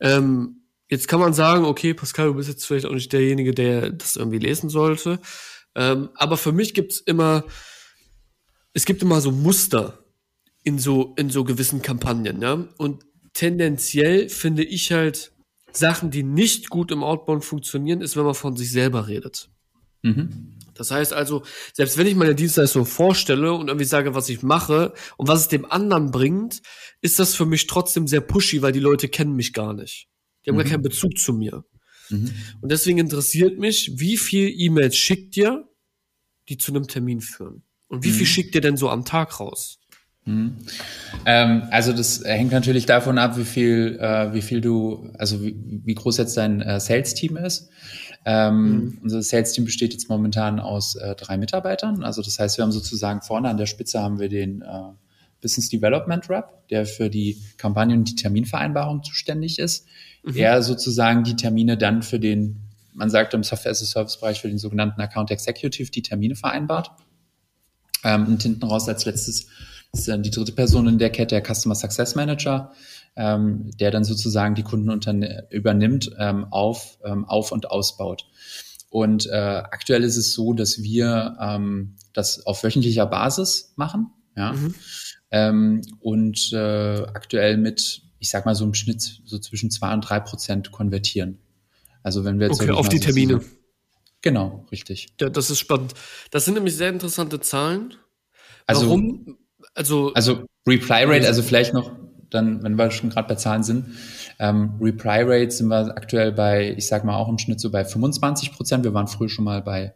Ähm, Jetzt kann man sagen, okay, Pascal, du bist jetzt vielleicht auch nicht derjenige, der das irgendwie lesen sollte. Ähm, aber für mich gibt's immer, es gibt immer so Muster in so, in so gewissen Kampagnen, ja. Und tendenziell finde ich halt, Sachen, die nicht gut im Outbound funktionieren, ist, wenn man von sich selber redet. Mhm. Das heißt also, selbst wenn ich meine Dienstleistung vorstelle und irgendwie sage, was ich mache und was es dem anderen bringt, ist das für mich trotzdem sehr pushy, weil die Leute kennen mich gar nicht. Die haben mhm. gar keinen Bezug zu mir. Mhm. Und deswegen interessiert mich, wie viel E-Mails schickt ihr, die zu einem Termin führen? Und wie viel mhm. schickt ihr denn so am Tag raus? Mhm. Ähm, also das hängt natürlich davon ab, wie viel, äh, wie viel du, also wie, wie groß jetzt dein äh, Sales-Team ist. Ähm, mhm. Unser Sales-Team besteht jetzt momentan aus äh, drei Mitarbeitern. Also das heißt, wir haben sozusagen vorne an der Spitze haben wir den äh, Business Development Rep, der für die Kampagnen und die Terminvereinbarung zuständig ist mhm. er sozusagen die Termine dann für den, man sagt im Software-as-a-Service-Bereich für den sogenannten Account Executive die Termine vereinbart. Ähm, und hinten raus als letztes ist dann die dritte Person in der Kette, der Customer Success Manager, ähm, der dann sozusagen die Kunden übernimmt, ähm, auf, ähm, auf und ausbaut. Und äh, aktuell ist es so, dass wir ähm, das auf wöchentlicher Basis machen. Ja. Mhm. Ähm, und äh, aktuell mit ich sag mal so im Schnitt so zwischen zwei und drei Prozent konvertieren. Also wenn wir jetzt okay, auf die Termine. So, genau, richtig. Ja, das ist spannend. Das sind nämlich sehr interessante Zahlen. Also, Warum? Also, also Reply Rate, also vielleicht noch dann, wenn wir schon gerade bei Zahlen sind, ähm, Reply Rate sind wir aktuell bei, ich sag mal auch im Schnitt so bei 25 Prozent. Wir waren früher schon mal bei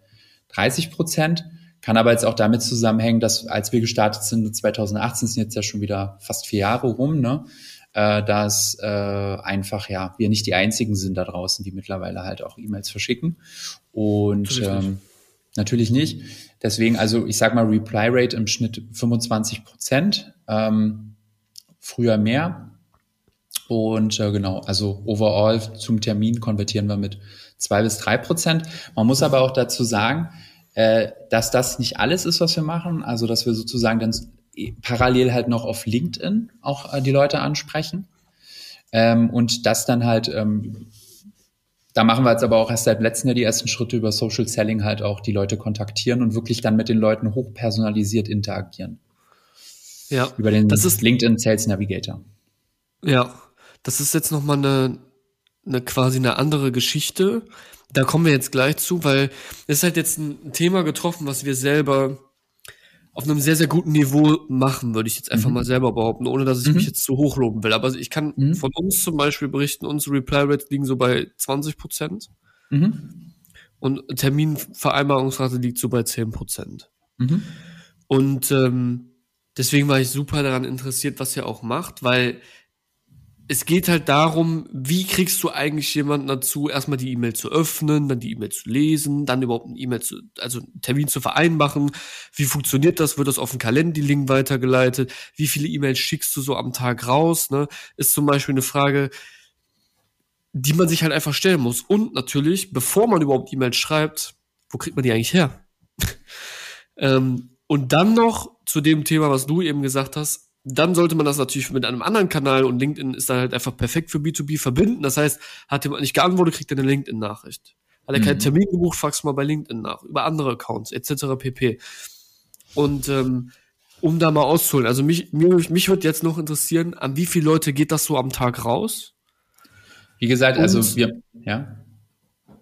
30 Prozent. Kann aber jetzt auch damit zusammenhängen, dass als wir gestartet sind, 2018 sind jetzt ja schon wieder fast vier Jahre rum, ne? äh, dass äh, einfach ja wir nicht die einzigen sind da draußen, die mittlerweile halt auch E-Mails verschicken. Und ähm. Natürlich nicht. Deswegen, also ich sag mal, Reply Rate im Schnitt 25 Prozent, ähm, früher mehr. Und äh, genau, also overall zum Termin konvertieren wir mit zwei bis drei Prozent. Man muss aber auch dazu sagen, äh, dass das nicht alles ist, was wir machen. Also dass wir sozusagen dann parallel halt noch auf LinkedIn auch äh, die Leute ansprechen. Ähm, und das dann halt, ähm, da machen wir jetzt aber auch erst seit letztem Jahr die ersten Schritte über Social Selling halt auch die Leute kontaktieren und wirklich dann mit den Leuten hochpersonalisiert interagieren. Ja. Über den das ist, LinkedIn Sales Navigator. Ja, das ist jetzt nochmal eine, eine quasi eine andere Geschichte. Da kommen wir jetzt gleich zu, weil es ist halt jetzt ein Thema getroffen, was wir selber auf einem sehr, sehr guten Niveau machen, würde ich jetzt einfach mhm. mal selber behaupten, ohne dass ich mhm. mich jetzt zu hoch loben will. Aber ich kann mhm. von uns zum Beispiel berichten, unsere Reply Rates liegen so bei 20 Prozent. Mhm. Und Terminvereinbarungsrate liegt so bei 10 Prozent. Mhm. Und ähm, deswegen war ich super daran interessiert, was ihr auch macht, weil es geht halt darum, wie kriegst du eigentlich jemanden dazu, erstmal die E-Mail zu öffnen, dann die E-Mail zu lesen, dann überhaupt einen E-Mail zu, also einen Termin zu vereinbaren. Wie funktioniert das? Wird das auf den Kalender-Link weitergeleitet? Wie viele E-Mails schickst du so am Tag raus? Ne? Ist zum Beispiel eine Frage, die man sich halt einfach stellen muss. Und natürlich, bevor man überhaupt E-Mails schreibt, wo kriegt man die eigentlich her? ähm, und dann noch zu dem Thema, was du eben gesagt hast, dann sollte man das natürlich mit einem anderen Kanal und LinkedIn ist dann halt einfach perfekt für B2B verbinden. Das heißt, hat jemand nicht geantwortet, kriegt er eine LinkedIn-Nachricht. Hat er mhm. keinen Termin gebucht, fragst du mal bei LinkedIn nach, über andere Accounts, etc. pp. Und ähm, um da mal auszuholen, also mich, mich, mich würde jetzt noch interessieren, an wie viele Leute geht das so am Tag raus? Wie gesagt, also und, also wir, ja.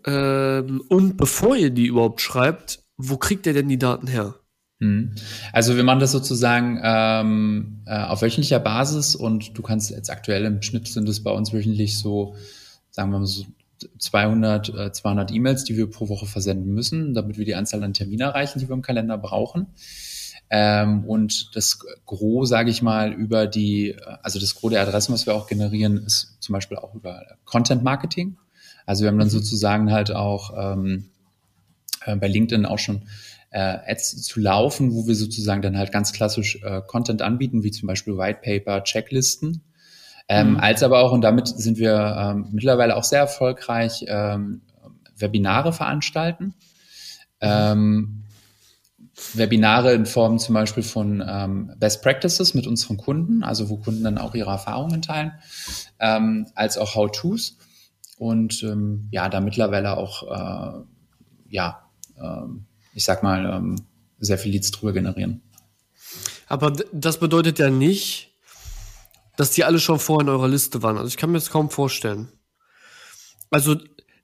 Ähm, und bevor ihr die überhaupt schreibt, wo kriegt ihr denn die Daten her? Mhm. Also wir machen das sozusagen ähm, äh, auf wöchentlicher Basis und du kannst jetzt aktuell im Schnitt sind es bei uns wöchentlich so, sagen wir mal so 200, äh, 200 E-Mails, die wir pro Woche versenden müssen, damit wir die Anzahl an Termine erreichen, die wir im Kalender brauchen. Ähm, und das Gros, sage ich mal, über die, also das Gros der Adressen, was wir auch generieren, ist zum Beispiel auch über Content Marketing. Also wir haben dann mhm. sozusagen halt auch ähm, äh, bei LinkedIn auch schon äh, Ads zu laufen, wo wir sozusagen dann halt ganz klassisch äh, Content anbieten, wie zum Beispiel White Paper, Checklisten. Ähm, mhm. Als aber auch, und damit sind wir ähm, mittlerweile auch sehr erfolgreich, ähm, Webinare veranstalten. Ähm, Webinare in Form zum Beispiel von ähm, Best Practices mit unseren Kunden, also wo Kunden dann auch ihre Erfahrungen teilen, ähm, als auch How-Tos. Und ähm, ja, da mittlerweile auch, äh, ja, ähm, ich sag mal, ähm, sehr viel Leads drüber generieren. Aber das bedeutet ja nicht, dass die alle schon vorher in eurer Liste waren. Also ich kann mir das kaum vorstellen. Also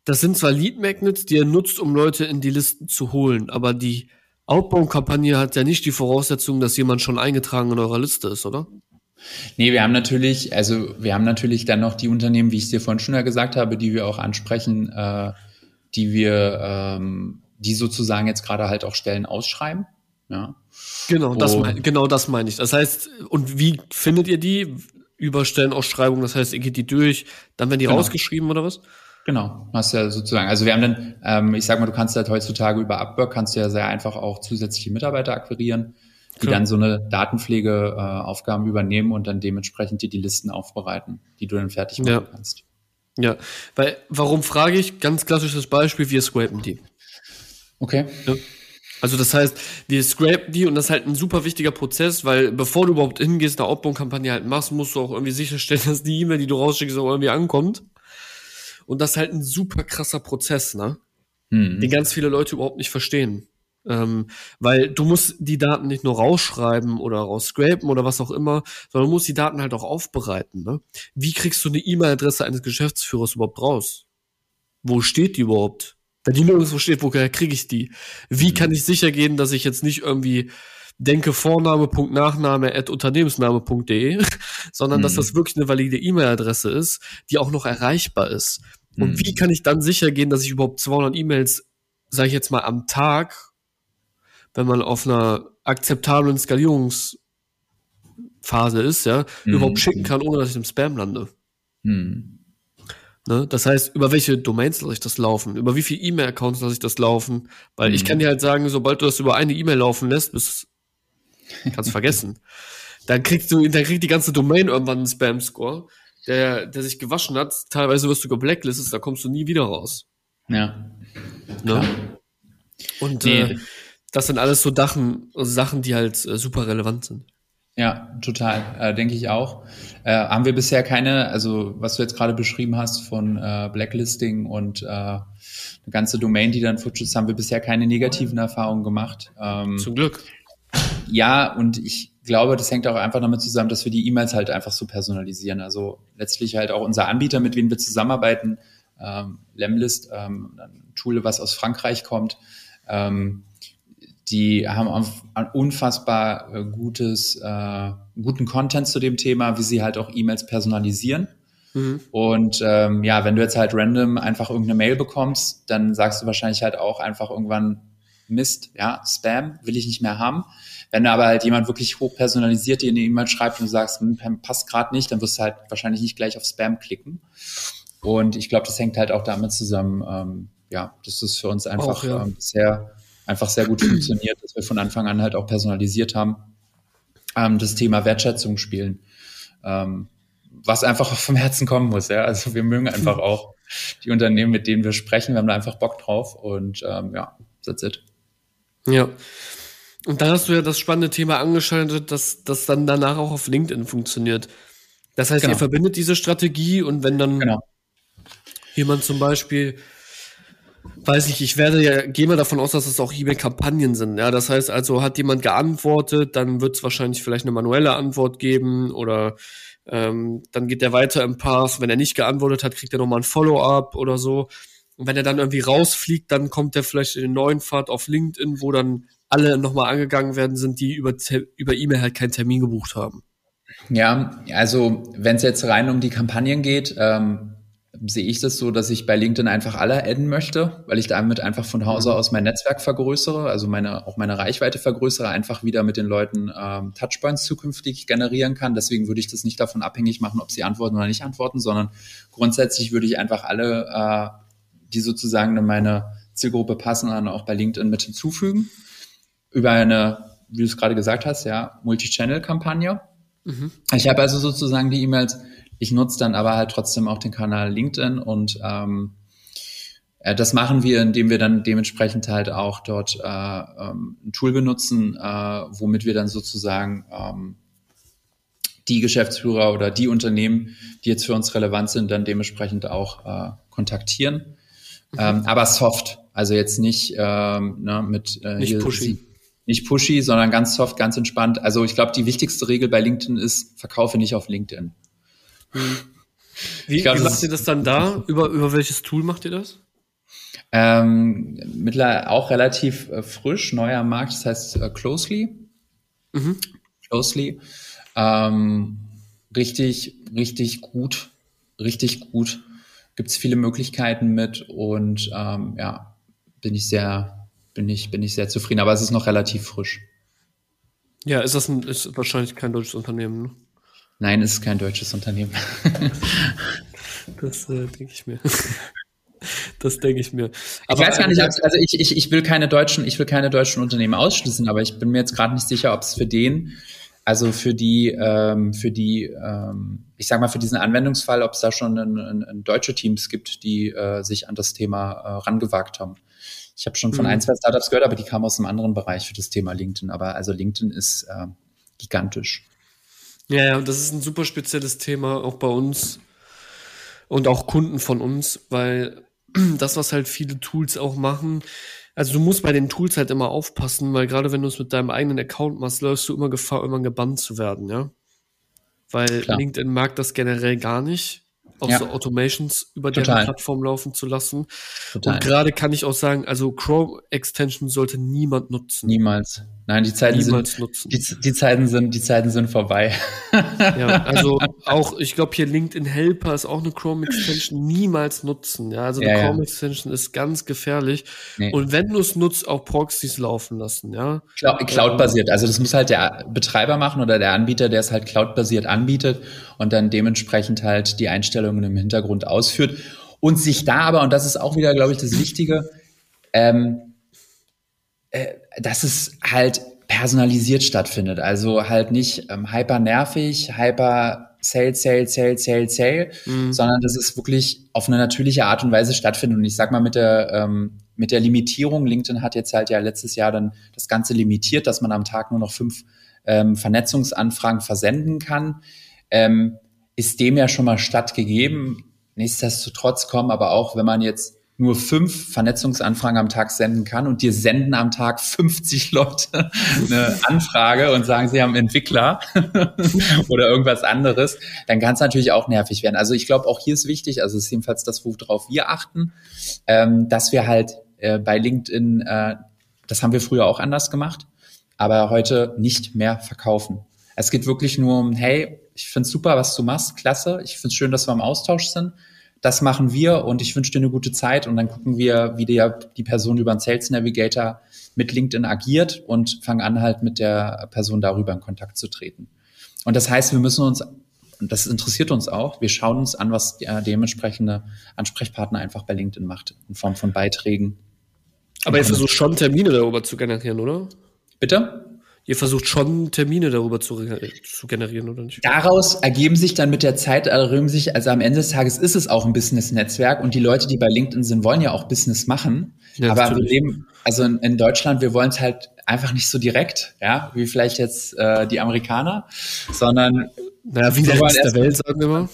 das sind zwar Lead Magnets, die ihr nutzt, um Leute in die Listen zu holen, aber die Outbound-Kampagne hat ja nicht die Voraussetzung, dass jemand schon eingetragen in eurer Liste ist, oder? Nee, wir haben natürlich, also wir haben natürlich dann noch die Unternehmen, wie ich es dir vorhin schon ja gesagt habe, die wir auch ansprechen, äh, die wir, ähm, die sozusagen jetzt gerade halt auch Stellen ausschreiben. Ja. Genau, das mein, genau das meine ich. Das heißt, und wie findet ihr die? Über Stellenausschreibungen, das heißt, ihr geht die durch, dann werden die genau. rausgeschrieben oder was? Genau, hast ja sozusagen, also wir haben dann, ähm, ich sag mal, du kannst halt heutzutage über Upwork kannst du ja sehr einfach auch zusätzliche Mitarbeiter akquirieren, die Klar. dann so eine Datenpflegeaufgaben äh, übernehmen und dann dementsprechend dir die Listen aufbereiten, die du dann fertig machen ja. kannst. Ja, weil, warum frage ich? Ganz klassisches Beispiel, wir scrapen die. Okay. Ja. Also das heißt, wir scrapen die und das ist halt ein super wichtiger Prozess, weil bevor du überhaupt hingehst, eine Outbound-Kampagne halt machst, musst du auch irgendwie sicherstellen, dass die E-Mail, die du rausschickst, auch irgendwie ankommt. Und das ist halt ein super krasser Prozess, ne? Mhm. Den ganz viele Leute überhaupt nicht verstehen. Ähm, weil du musst die Daten nicht nur rausschreiben oder rausscrapen oder was auch immer, sondern du musst die Daten halt auch aufbereiten. Ne? Wie kriegst du eine E-Mail-Adresse eines Geschäftsführers überhaupt raus? Wo steht die überhaupt? Wenn die nirgendwo steht, woher kriege ich die? Wie mhm. kann ich sicher gehen, dass ich jetzt nicht irgendwie denke Vorname.nachname at Unternehmensname.de, sondern mhm. dass das wirklich eine valide E-Mail-Adresse ist, die auch noch erreichbar ist. Und mhm. wie kann ich dann sicher gehen, dass ich überhaupt 200 E-Mails, sage ich jetzt mal, am Tag, wenn man auf einer akzeptablen Skalierungsphase ist, ja, mhm. überhaupt schicken kann, ohne dass ich im Spam lande? Mhm. Ne? Das heißt, über welche Domains lasse ich das laufen? Über wie viele E-Mail-Accounts lasse ich das laufen? Weil ich mhm. kann dir halt sagen, sobald du das über eine E-Mail laufen lässt, bis Kannst vergessen. Dann kriegst du, dann kriegt die ganze Domain irgendwann einen Spam-Score, der, der sich gewaschen hat. Teilweise wirst du geblacklistet, da kommst du nie wieder raus. Ja. Ne? Und nee. äh, das sind alles so Dachen, Sachen, die halt äh, super relevant sind. Ja, total, äh, denke ich auch. Äh, haben wir bisher keine, also was du jetzt gerade beschrieben hast von äh, Blacklisting und äh, eine ganze Domain, die dann futsch ist, haben wir bisher keine negativen Erfahrungen gemacht. Ähm, Zum Glück. Ja, und ich glaube, das hängt auch einfach damit zusammen, dass wir die E-Mails halt einfach so personalisieren. Also letztlich halt auch unser Anbieter, mit dem wir zusammenarbeiten, ähm, Lemlist, ähm, ein Tool, was aus Frankreich kommt, ähm, die haben ein unfassbar äh, gutes, äh, guten Content zu dem Thema, wie sie halt auch E-Mails personalisieren. Mhm. Und ähm, ja, wenn du jetzt halt random einfach irgendeine Mail bekommst, dann sagst du wahrscheinlich halt auch einfach irgendwann Mist, ja, Spam will ich nicht mehr haben. Wenn aber halt jemand wirklich hochpersonalisiert dir eine E-Mail schreibt und du sagst, hm, passt gerade nicht, dann wirst du halt wahrscheinlich nicht gleich auf Spam klicken. Und ich glaube, das hängt halt auch damit zusammen, ähm, ja, das für uns einfach auch, ja. ähm, bisher einfach sehr gut funktioniert, dass wir von Anfang an halt auch personalisiert haben, ähm, das Thema Wertschätzung spielen, ähm, was einfach auch vom Herzen kommen muss. Ja, also wir mögen einfach auch die Unternehmen, mit denen wir sprechen, wir haben da einfach Bock drauf und ähm, ja, that's it. Ja, und dann hast du ja das spannende Thema angeschaltet, dass das dann danach auch auf LinkedIn funktioniert. Das heißt, genau. ihr verbindet diese Strategie und wenn dann genau. jemand zum Beispiel, weiß ich, ich werde ja, gehe mal davon aus, dass es auch E-Mail-Kampagnen sind. Ja, das heißt also, hat jemand geantwortet, dann wird es wahrscheinlich vielleicht eine manuelle Antwort geben oder ähm, dann geht er weiter im Path. Wenn er nicht geantwortet hat, kriegt er nochmal ein Follow-up oder so. Und wenn er dann irgendwie rausfliegt, dann kommt er vielleicht in den neuen Pfad auf LinkedIn, wo dann alle nochmal angegangen werden, sind, die über, über E-Mail halt keinen Termin gebucht haben. Ja, also wenn es jetzt rein um die Kampagnen geht, ähm, sehe ich das so, dass ich bei LinkedIn einfach alle adden möchte, weil ich damit einfach von Hause mhm. aus mein Netzwerk vergrößere, also meine, auch meine Reichweite vergrößere, einfach wieder mit den Leuten ähm, Touchpoints zukünftig generieren kann. Deswegen würde ich das nicht davon abhängig machen, ob sie antworten oder nicht antworten, sondern grundsätzlich würde ich einfach alle, äh, die sozusagen in meine Zielgruppe passen, dann auch bei LinkedIn mit hinzufügen. Über eine, wie du es gerade gesagt hast, ja, Multi-Channel-Kampagne. Mhm. Ich habe also sozusagen die E-Mails ich nutze dann aber halt trotzdem auch den Kanal LinkedIn und ähm, äh, das machen wir, indem wir dann dementsprechend halt auch dort äh, ähm, ein Tool benutzen, äh, womit wir dann sozusagen ähm, die Geschäftsführer oder die Unternehmen, die jetzt für uns relevant sind, dann dementsprechend auch äh, kontaktieren. Mhm. Ähm, aber soft, also jetzt nicht ähm, ne, mit äh, nicht pushy. Nicht pushy, sondern ganz soft, ganz entspannt. Also ich glaube, die wichtigste Regel bei LinkedIn ist, verkaufe nicht auf LinkedIn. Wie, glaub, wie macht ihr das dann da? Über, über welches Tool macht ihr das? Ähm, mittlerweile auch relativ äh, frisch, neuer Markt, das heißt äh, Closely. Mhm. Closely. Ähm, richtig, richtig gut, richtig gut. Gibt es viele Möglichkeiten mit und ähm, ja, bin ich sehr, bin ich, bin ich sehr zufrieden. Aber es ist noch relativ frisch. Ja, ist das ein, ist wahrscheinlich kein deutsches Unternehmen, ne? Nein, es ist kein deutsches Unternehmen. das äh, denke ich mir. Das denke ich mir. Aber ich weiß gar nicht, also ich, ich, ich will keine deutschen, ich will keine deutschen Unternehmen ausschließen, aber ich bin mir jetzt gerade nicht sicher, ob es für den, also für die, ähm, für die, ähm, ich sag mal, für diesen Anwendungsfall, ob es da schon ein, ein, ein deutsche Teams gibt, die äh, sich an das Thema äh, rangewagt haben. Ich habe schon von mhm. ein, zwei Startups gehört, aber die kamen aus einem anderen Bereich für das Thema LinkedIn. Aber also LinkedIn ist äh, gigantisch. Ja, und das ist ein super spezielles Thema, auch bei uns und auch Kunden von uns, weil das, was halt viele Tools auch machen, also du musst bei den Tools halt immer aufpassen, weil gerade wenn du es mit deinem eigenen Account machst, läufst du immer Gefahr, immer gebannt zu werden, ja. Weil Klar. LinkedIn mag das generell gar nicht auch ja. so Automations über Total. deren Plattform laufen zu lassen. Total. Und gerade kann ich auch sagen, also Chrome Extension sollte niemand nutzen. Niemals. Nein, die Zeiten Niemals sind nutzen. Die, die, Zeiten sind die Zeiten sind vorbei. ja, also auch ich glaube hier LinkedIn Helper ist auch eine Chrome Extension niemals nutzen. Ja, also eine ja, Chrome ja. Extension ist ganz gefährlich. Nee. Und wenn du es nutzt, auch Proxys laufen lassen. Ja. Cloud basiert. Also das muss halt der Betreiber machen oder der Anbieter, der es halt Cloud basiert anbietet und dann dementsprechend halt die Einstellungen im Hintergrund ausführt und sich da aber und das ist auch wieder, glaube ich, das Wichtige. Ähm, äh, dass es halt personalisiert stattfindet. Also halt nicht ähm, hyper nervig, hyper Sale, Sale, Sale, Sale, Sale, mhm. sondern dass es wirklich auf eine natürliche Art und Weise stattfindet. Und ich sag mal mit der ähm, mit der Limitierung, LinkedIn hat jetzt halt ja letztes Jahr dann das Ganze limitiert, dass man am Tag nur noch fünf ähm, Vernetzungsanfragen versenden kann, ähm, ist dem ja schon mal stattgegeben. Nichtsdestotrotz kommen aber auch, wenn man jetzt nur fünf Vernetzungsanfragen am Tag senden kann und dir senden am Tag 50 Leute eine Anfrage und sagen, sie haben Entwickler oder irgendwas anderes, dann kann es natürlich auch nervig werden. Also ich glaube, auch hier ist wichtig, also ist jedenfalls das, worauf wir achten, ähm, dass wir halt äh, bei LinkedIn, äh, das haben wir früher auch anders gemacht, aber heute nicht mehr verkaufen. Es geht wirklich nur um, hey, ich find's super, was du machst, klasse, ich find's schön, dass wir im Austausch sind das machen wir und ich wünsche dir eine gute Zeit und dann gucken wir, wie der, die Person über den Sales Navigator mit LinkedIn agiert und fangen an halt mit der Person darüber in Kontakt zu treten. Und das heißt, wir müssen uns, und das interessiert uns auch, wir schauen uns an, was der dementsprechende Ansprechpartner einfach bei LinkedIn macht, in Form von Beiträgen. Aber ihr versucht schon Termine darüber zu generieren, oder? Bitte? Ihr versucht schon Termine darüber zu, zu, generieren, oder nicht? Daraus ergeben sich dann mit der Zeit, ergeben sich, also am Ende des Tages ist es auch ein Business-Netzwerk und die Leute, die bei LinkedIn sind, wollen ja auch Business machen. Ja, aber wir leben, also in, in Deutschland, wir wollen es halt einfach nicht so direkt, ja, wie vielleicht jetzt äh, die Amerikaner, sondern naja, wie der Rest der Welt, sagen wir mal.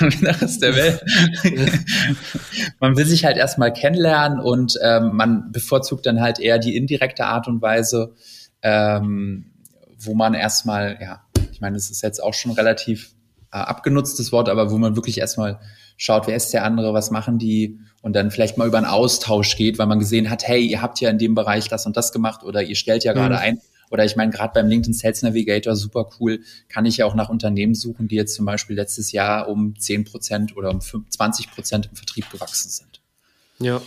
wie der Rest der Welt. man will sich halt erstmal kennenlernen und ähm, man bevorzugt dann halt eher die indirekte Art und Weise, ähm, wo man erstmal, ja, ich meine, es ist jetzt auch schon relativ äh, abgenutztes Wort, aber wo man wirklich erstmal schaut, wer ist der andere, was machen die und dann vielleicht mal über einen Austausch geht, weil man gesehen hat, hey, ihr habt ja in dem Bereich das und das gemacht oder ihr stellt ja gerade mhm. ein Oder ich meine, gerade beim LinkedIn Sales Navigator super cool, kann ich ja auch nach Unternehmen suchen, die jetzt zum Beispiel letztes Jahr um 10 Prozent oder um 20 Prozent im Vertrieb gewachsen sind. Ja.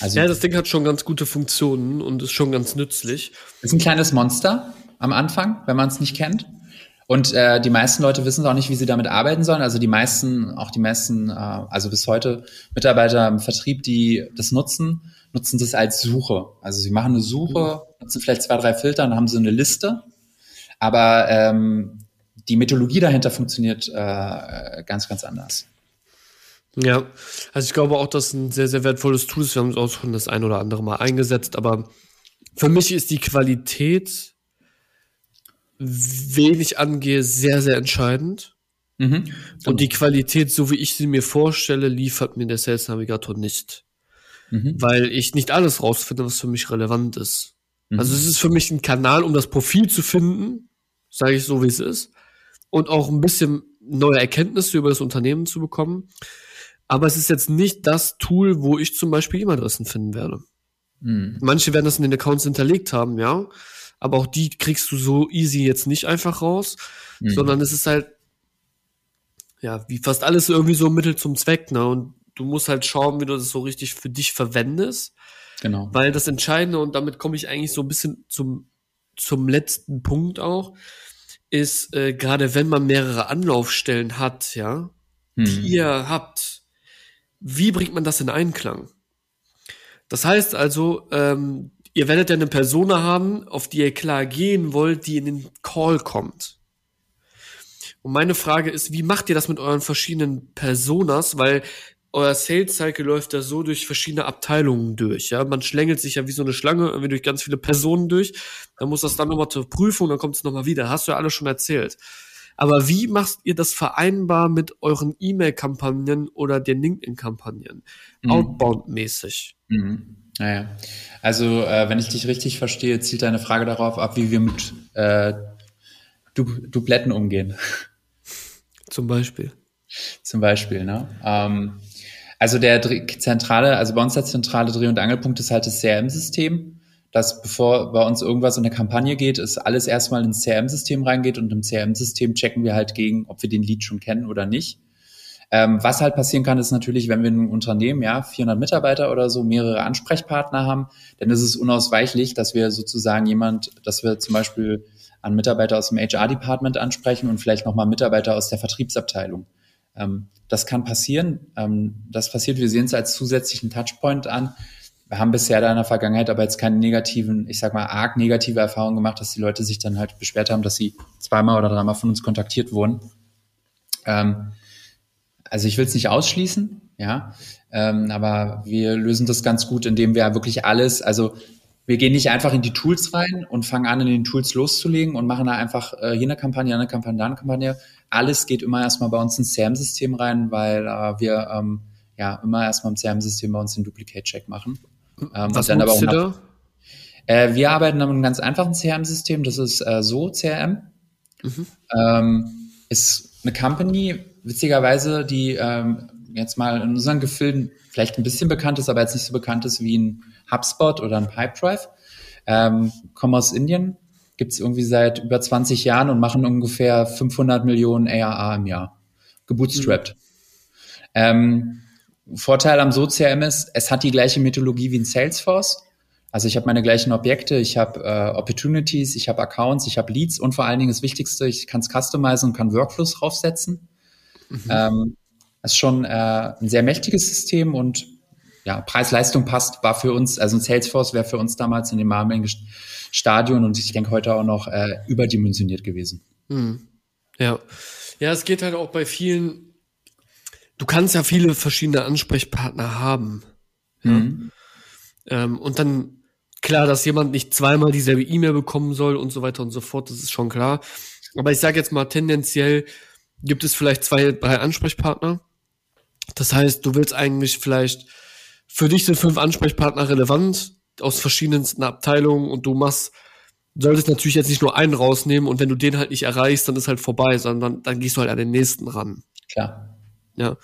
Also, ja, das Ding hat schon ganz gute Funktionen und ist schon ganz nützlich. Ist ein kleines Monster am Anfang, wenn man es nicht kennt. Und äh, die meisten Leute wissen auch nicht, wie sie damit arbeiten sollen. Also die meisten, auch die meisten, äh, also bis heute Mitarbeiter im Vertrieb, die das nutzen, nutzen das als Suche. Also sie machen eine Suche, nutzen vielleicht zwei, drei Filter, dann haben sie eine Liste. Aber ähm, die Methodologie dahinter funktioniert äh, ganz, ganz anders. Ja, also ich glaube auch, dass ein sehr, sehr wertvolles Tool ist. Wir haben es auch schon das ein oder andere Mal eingesetzt, aber für mich ist die Qualität wen ich angehe, sehr, sehr entscheidend. Mhm. Und die Qualität, so wie ich sie mir vorstelle, liefert mir der Sales Navigator nicht. Mhm. Weil ich nicht alles rausfinde, was für mich relevant ist. Mhm. Also es ist für mich ein Kanal, um das Profil zu finden, sage ich so, wie es ist. Und auch ein bisschen neue Erkenntnisse über das Unternehmen zu bekommen. Aber es ist jetzt nicht das Tool, wo ich zum Beispiel E-Mail-Adressen finden werde. Mhm. Manche werden das in den Accounts hinterlegt haben, ja aber auch die kriegst du so easy jetzt nicht einfach raus, mhm. sondern es ist halt, ja, wie fast alles irgendwie so ein Mittel zum Zweck, ne? Und du musst halt schauen, wie du das so richtig für dich verwendest. Genau. Weil das Entscheidende, und damit komme ich eigentlich so ein bisschen zum, zum letzten Punkt auch, ist, äh, gerade wenn man mehrere Anlaufstellen hat, ja, mhm. die ihr habt, wie bringt man das in Einklang? Das heißt also, ähm, Ihr werdet ja eine Persona haben, auf die ihr klar gehen wollt, die in den Call kommt. Und meine Frage ist, wie macht ihr das mit euren verschiedenen Personas? Weil euer Sales Cycle läuft ja so durch verschiedene Abteilungen durch. Ja, man schlängelt sich ja wie so eine Schlange irgendwie durch ganz viele Personen durch. Dann muss das dann nochmal zur Prüfung, dann kommt es nochmal wieder. Hast du ja alles schon erzählt. Aber wie macht ihr das vereinbar mit euren E-Mail-Kampagnen oder den LinkedIn-Kampagnen? Mhm. Outbound-mäßig. Mhm. Naja, also äh, wenn ich dich richtig verstehe, zielt deine Frage darauf ab, wie wir mit äh, du Dubletten umgehen. Zum Beispiel. Zum Beispiel, ne? Ähm, also der zentrale, also bei uns der zentrale Dreh- und Angelpunkt ist halt das CRM-System, dass bevor bei uns irgendwas in eine Kampagne geht, ist alles erstmal ins CRM-System reingeht und im CRM-System checken wir halt gegen, ob wir den Lead schon kennen oder nicht. Ähm, was halt passieren kann, ist natürlich, wenn wir ein Unternehmen, ja, 400 Mitarbeiter oder so, mehrere Ansprechpartner haben, dann ist es unausweichlich, dass wir sozusagen jemand, dass wir zum Beispiel an Mitarbeiter aus dem HR-Department ansprechen und vielleicht nochmal Mitarbeiter aus der Vertriebsabteilung. Ähm, das kann passieren. Ähm, das passiert, wir sehen es als zusätzlichen Touchpoint an. Wir haben bisher da in der Vergangenheit aber jetzt keine negativen, ich sag mal, arg negative Erfahrungen gemacht, dass die Leute sich dann halt beschwert haben, dass sie zweimal oder dreimal von uns kontaktiert wurden. Ähm, also ich will es nicht ausschließen, ja, ähm, aber wir lösen das ganz gut, indem wir wirklich alles, also wir gehen nicht einfach in die Tools rein und fangen an, in den Tools loszulegen und machen da einfach äh, hier eine Kampagne, eine Kampagne, da eine Kampagne. Alles geht immer erstmal bei uns ins CRM-System rein, weil äh, wir ähm, ja immer erstmal im CRM-System bei uns den Duplicate-Check machen. Ähm, Was dann aber auch nach, äh, Wir arbeiten mit einem ganz einfachen CRM-System, das ist äh, so CRM. Mhm. Ähm, ist eine Company, witzigerweise, die ähm, jetzt mal in unseren Gefilden vielleicht ein bisschen bekannt ist, aber jetzt nicht so bekannt ist wie ein HubSpot oder ein Pipedrive. Ähm, kommen aus Indien, gibt's irgendwie seit über 20 Jahren und machen ungefähr 500 Millionen ARA im Jahr. Gebootstrapped. Mhm. Ähm, Vorteil am SoCRM ist, es hat die gleiche Methodologie wie ein Salesforce. Also ich habe meine gleichen Objekte, ich habe äh, Opportunities, ich habe Accounts, ich habe Leads und vor allen Dingen das Wichtigste, ich kann es customizen und kann Workflows draufsetzen. Mhm. Ähm, das ist schon äh, ein sehr mächtiges System und ja, Preis-Leistung passt, war für uns, also ein Salesforce wäre für uns damals in dem damaligen Stadion und ich denke heute auch noch äh, überdimensioniert gewesen. Mhm. Ja. Ja, es geht halt auch bei vielen, du kannst ja viele verschiedene Ansprechpartner haben. Mhm. Ja? Ähm, und dann, klar, dass jemand nicht zweimal dieselbe E-Mail bekommen soll und so weiter und so fort, das ist schon klar. Aber ich sage jetzt mal tendenziell, gibt es vielleicht zwei, drei Ansprechpartner. Das heißt, du willst eigentlich vielleicht, für dich sind fünf Ansprechpartner relevant aus verschiedensten Abteilungen und du machst, solltest natürlich jetzt nicht nur einen rausnehmen und wenn du den halt nicht erreichst, dann ist halt vorbei, sondern dann gehst du halt an den nächsten ran. Klar. Ja.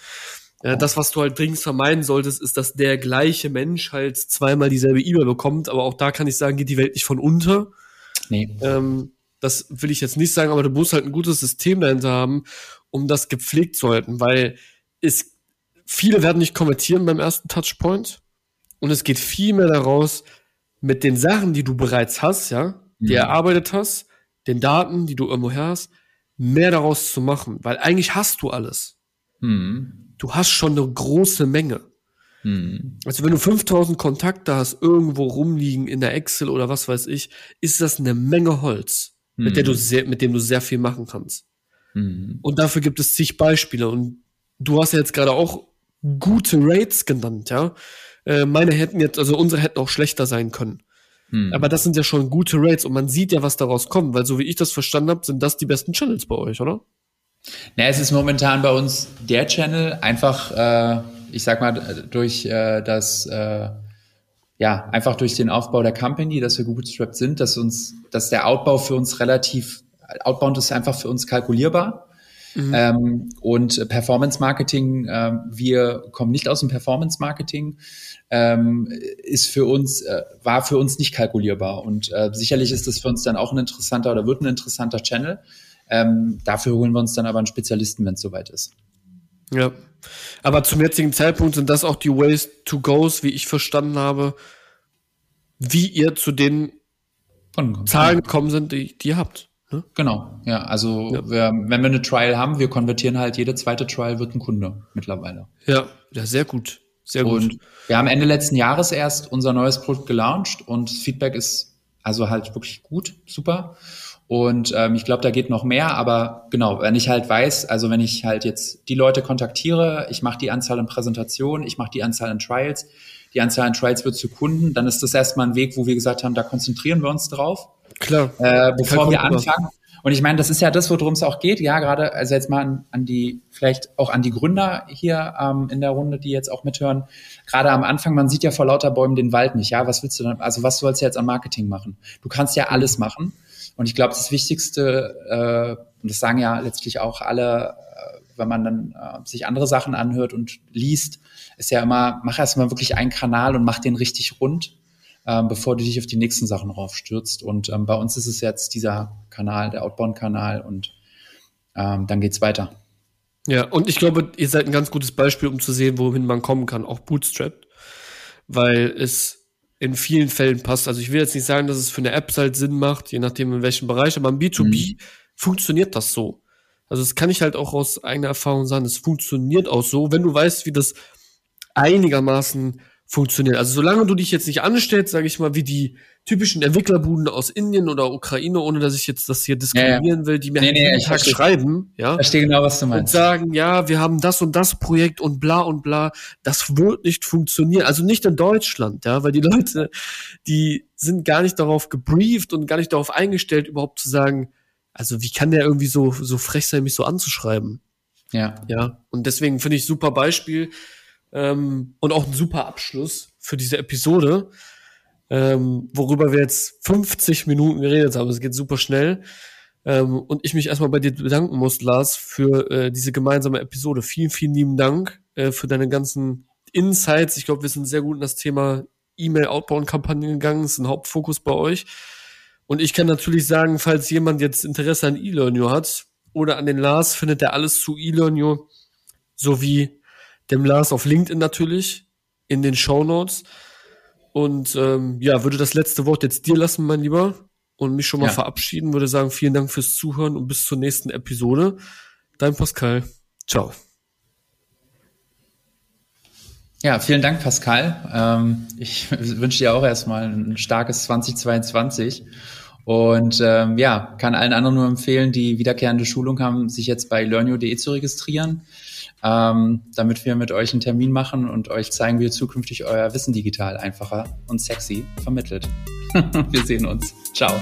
Ja, das, was du halt dringend vermeiden solltest, ist, dass der gleiche Mensch halt zweimal dieselbe E-Mail bekommt. Aber auch da kann ich sagen, geht die Welt nicht von unter. Nee. Ähm, das will ich jetzt nicht sagen, aber du musst halt ein gutes System dahinter haben, um das gepflegt zu halten, weil es, viele werden nicht konvertieren beim ersten Touchpoint und es geht viel mehr daraus, mit den Sachen, die du bereits hast, ja, die mhm. erarbeitet hast, den Daten, die du irgendwo hast, mehr daraus zu machen, weil eigentlich hast du alles. Mhm. Du hast schon eine große Menge. Mhm. Also wenn du 5000 Kontakte hast, irgendwo rumliegen in der Excel oder was weiß ich, ist das eine Menge Holz, mhm. mit der du sehr, mit dem du sehr viel machen kannst. Mhm. Und dafür gibt es zig Beispiele. Und du hast ja jetzt gerade auch gute Rates genannt, ja. Äh, meine hätten jetzt, also unsere hätten auch schlechter sein können. Hm. Aber das sind ja schon gute Rates und man sieht ja, was daraus kommt, weil so wie ich das verstanden habe, sind das die besten Channels bei euch, oder? Na, es ist momentan bei uns der Channel, einfach, äh, ich sag mal, durch äh, das, äh, ja, einfach durch den Aufbau der Company, dass wir gebootstrapped sind, dass uns, dass der Outbau für uns relativ, Outbound ist einfach für uns kalkulierbar. Mhm. Ähm, und Performance Marketing, äh, wir kommen nicht aus dem Performance Marketing, ähm, ist für uns, äh, war für uns nicht kalkulierbar. Und äh, sicherlich ist das für uns dann auch ein interessanter oder wird ein interessanter Channel. Ähm, dafür holen wir uns dann aber einen Spezialisten, wenn es soweit ist. Ja. Aber zum jetzigen Zeitpunkt sind das auch die Ways to Goes, wie ich verstanden habe, wie ihr zu den Zahlen gekommen sind, die, die ihr habt. Ne? Genau, ja. Also ja. Wir, wenn wir eine Trial haben, wir konvertieren halt jede zweite Trial wird ein Kunde mittlerweile. Ja, ja, sehr gut. Sehr gut. Und wir haben Ende letzten Jahres erst unser neues Produkt gelauncht und Feedback ist also halt wirklich gut, super. Und ähm, ich glaube, da geht noch mehr, aber genau, wenn ich halt weiß, also wenn ich halt jetzt die Leute kontaktiere, ich mache die Anzahl an Präsentationen, ich mache die Anzahl an Trials, die Anzahl an Trials wird zu Kunden, dann ist das erstmal ein Weg, wo wir gesagt haben, da konzentrieren wir uns drauf. Klar. Äh, bevor wir anfangen. Und ich meine, das ist ja das, worum es auch geht. Ja, gerade, also jetzt mal an, an die, vielleicht auch an die Gründer hier ähm, in der Runde, die jetzt auch mithören. Gerade am Anfang, man sieht ja vor lauter Bäumen den Wald nicht. Ja, was willst du dann, also was sollst du jetzt an Marketing machen? Du kannst ja alles machen. Und ich glaube, das Wichtigste, äh, und das sagen ja letztlich auch alle, äh, wenn man dann äh, sich andere Sachen anhört und liest, ist ja immer, mach erstmal wirklich einen Kanal und mach den richtig rund ähm, bevor du dich auf die nächsten Sachen raufstürzt. Und ähm, bei uns ist es jetzt dieser Kanal, der Outbound-Kanal und ähm, dann geht's weiter. Ja, und ich glaube, ihr seid ein ganz gutes Beispiel, um zu sehen, wohin man kommen kann, auch bootstrapped, weil es in vielen Fällen passt. Also ich will jetzt nicht sagen, dass es für eine App halt Sinn macht, je nachdem in welchem Bereich, aber im B2B mhm. funktioniert das so. Also das kann ich halt auch aus eigener Erfahrung sagen, es funktioniert auch so, wenn du weißt, wie das einigermaßen funktioniert. Also solange du dich jetzt nicht anstellst, sage ich mal, wie die typischen Entwicklerbuden aus Indien oder Ukraine, ohne dass ich jetzt das hier diskriminieren ja, ja. will, die mir nee, halt nee, jeden Tag schreiben, ja. Verstehe genau, was du meinst. Und sagen, ja, wir haben das und das Projekt und bla und bla. Das wird nicht funktionieren. Also nicht in Deutschland, ja, weil die Leute, die sind gar nicht darauf gebrieft und gar nicht darauf eingestellt, überhaupt zu sagen, also wie kann der irgendwie so, so frech sein, mich so anzuschreiben? Ja. Ja. Und deswegen finde ich super Beispiel ähm, und auch ein super Abschluss für diese Episode, ähm, worüber wir jetzt 50 Minuten geredet haben. Es geht super schnell. Ähm, und ich mich erstmal bei dir bedanken muss, Lars, für äh, diese gemeinsame Episode. Vielen, vielen lieben Dank äh, für deine ganzen Insights. Ich glaube, wir sind sehr gut in das Thema E-Mail-Outbound-Kampagnen gegangen. Das ist ein Hauptfokus bei euch. Und ich kann natürlich sagen, falls jemand jetzt Interesse an eLearnio hat oder an den Lars, findet er alles zu eLearnio sowie dem Lars auf LinkedIn natürlich, in den Show Notes. Und ähm, ja, würde das letzte Wort jetzt dir lassen, mein Lieber, und mich schon mal ja. verabschieden. Würde sagen, vielen Dank fürs Zuhören und bis zur nächsten Episode. Dein Pascal. Ciao. Ja, vielen Dank, Pascal. Ähm, ich wünsche dir auch erstmal ein starkes 2022. Und ähm, ja, kann allen anderen nur empfehlen, die wiederkehrende Schulung haben, sich jetzt bei learnio.de zu registrieren ähm, damit wir mit euch einen Termin machen und euch zeigen, wie ihr zukünftig euer Wissen digital einfacher und sexy vermittelt. wir sehen uns. Ciao.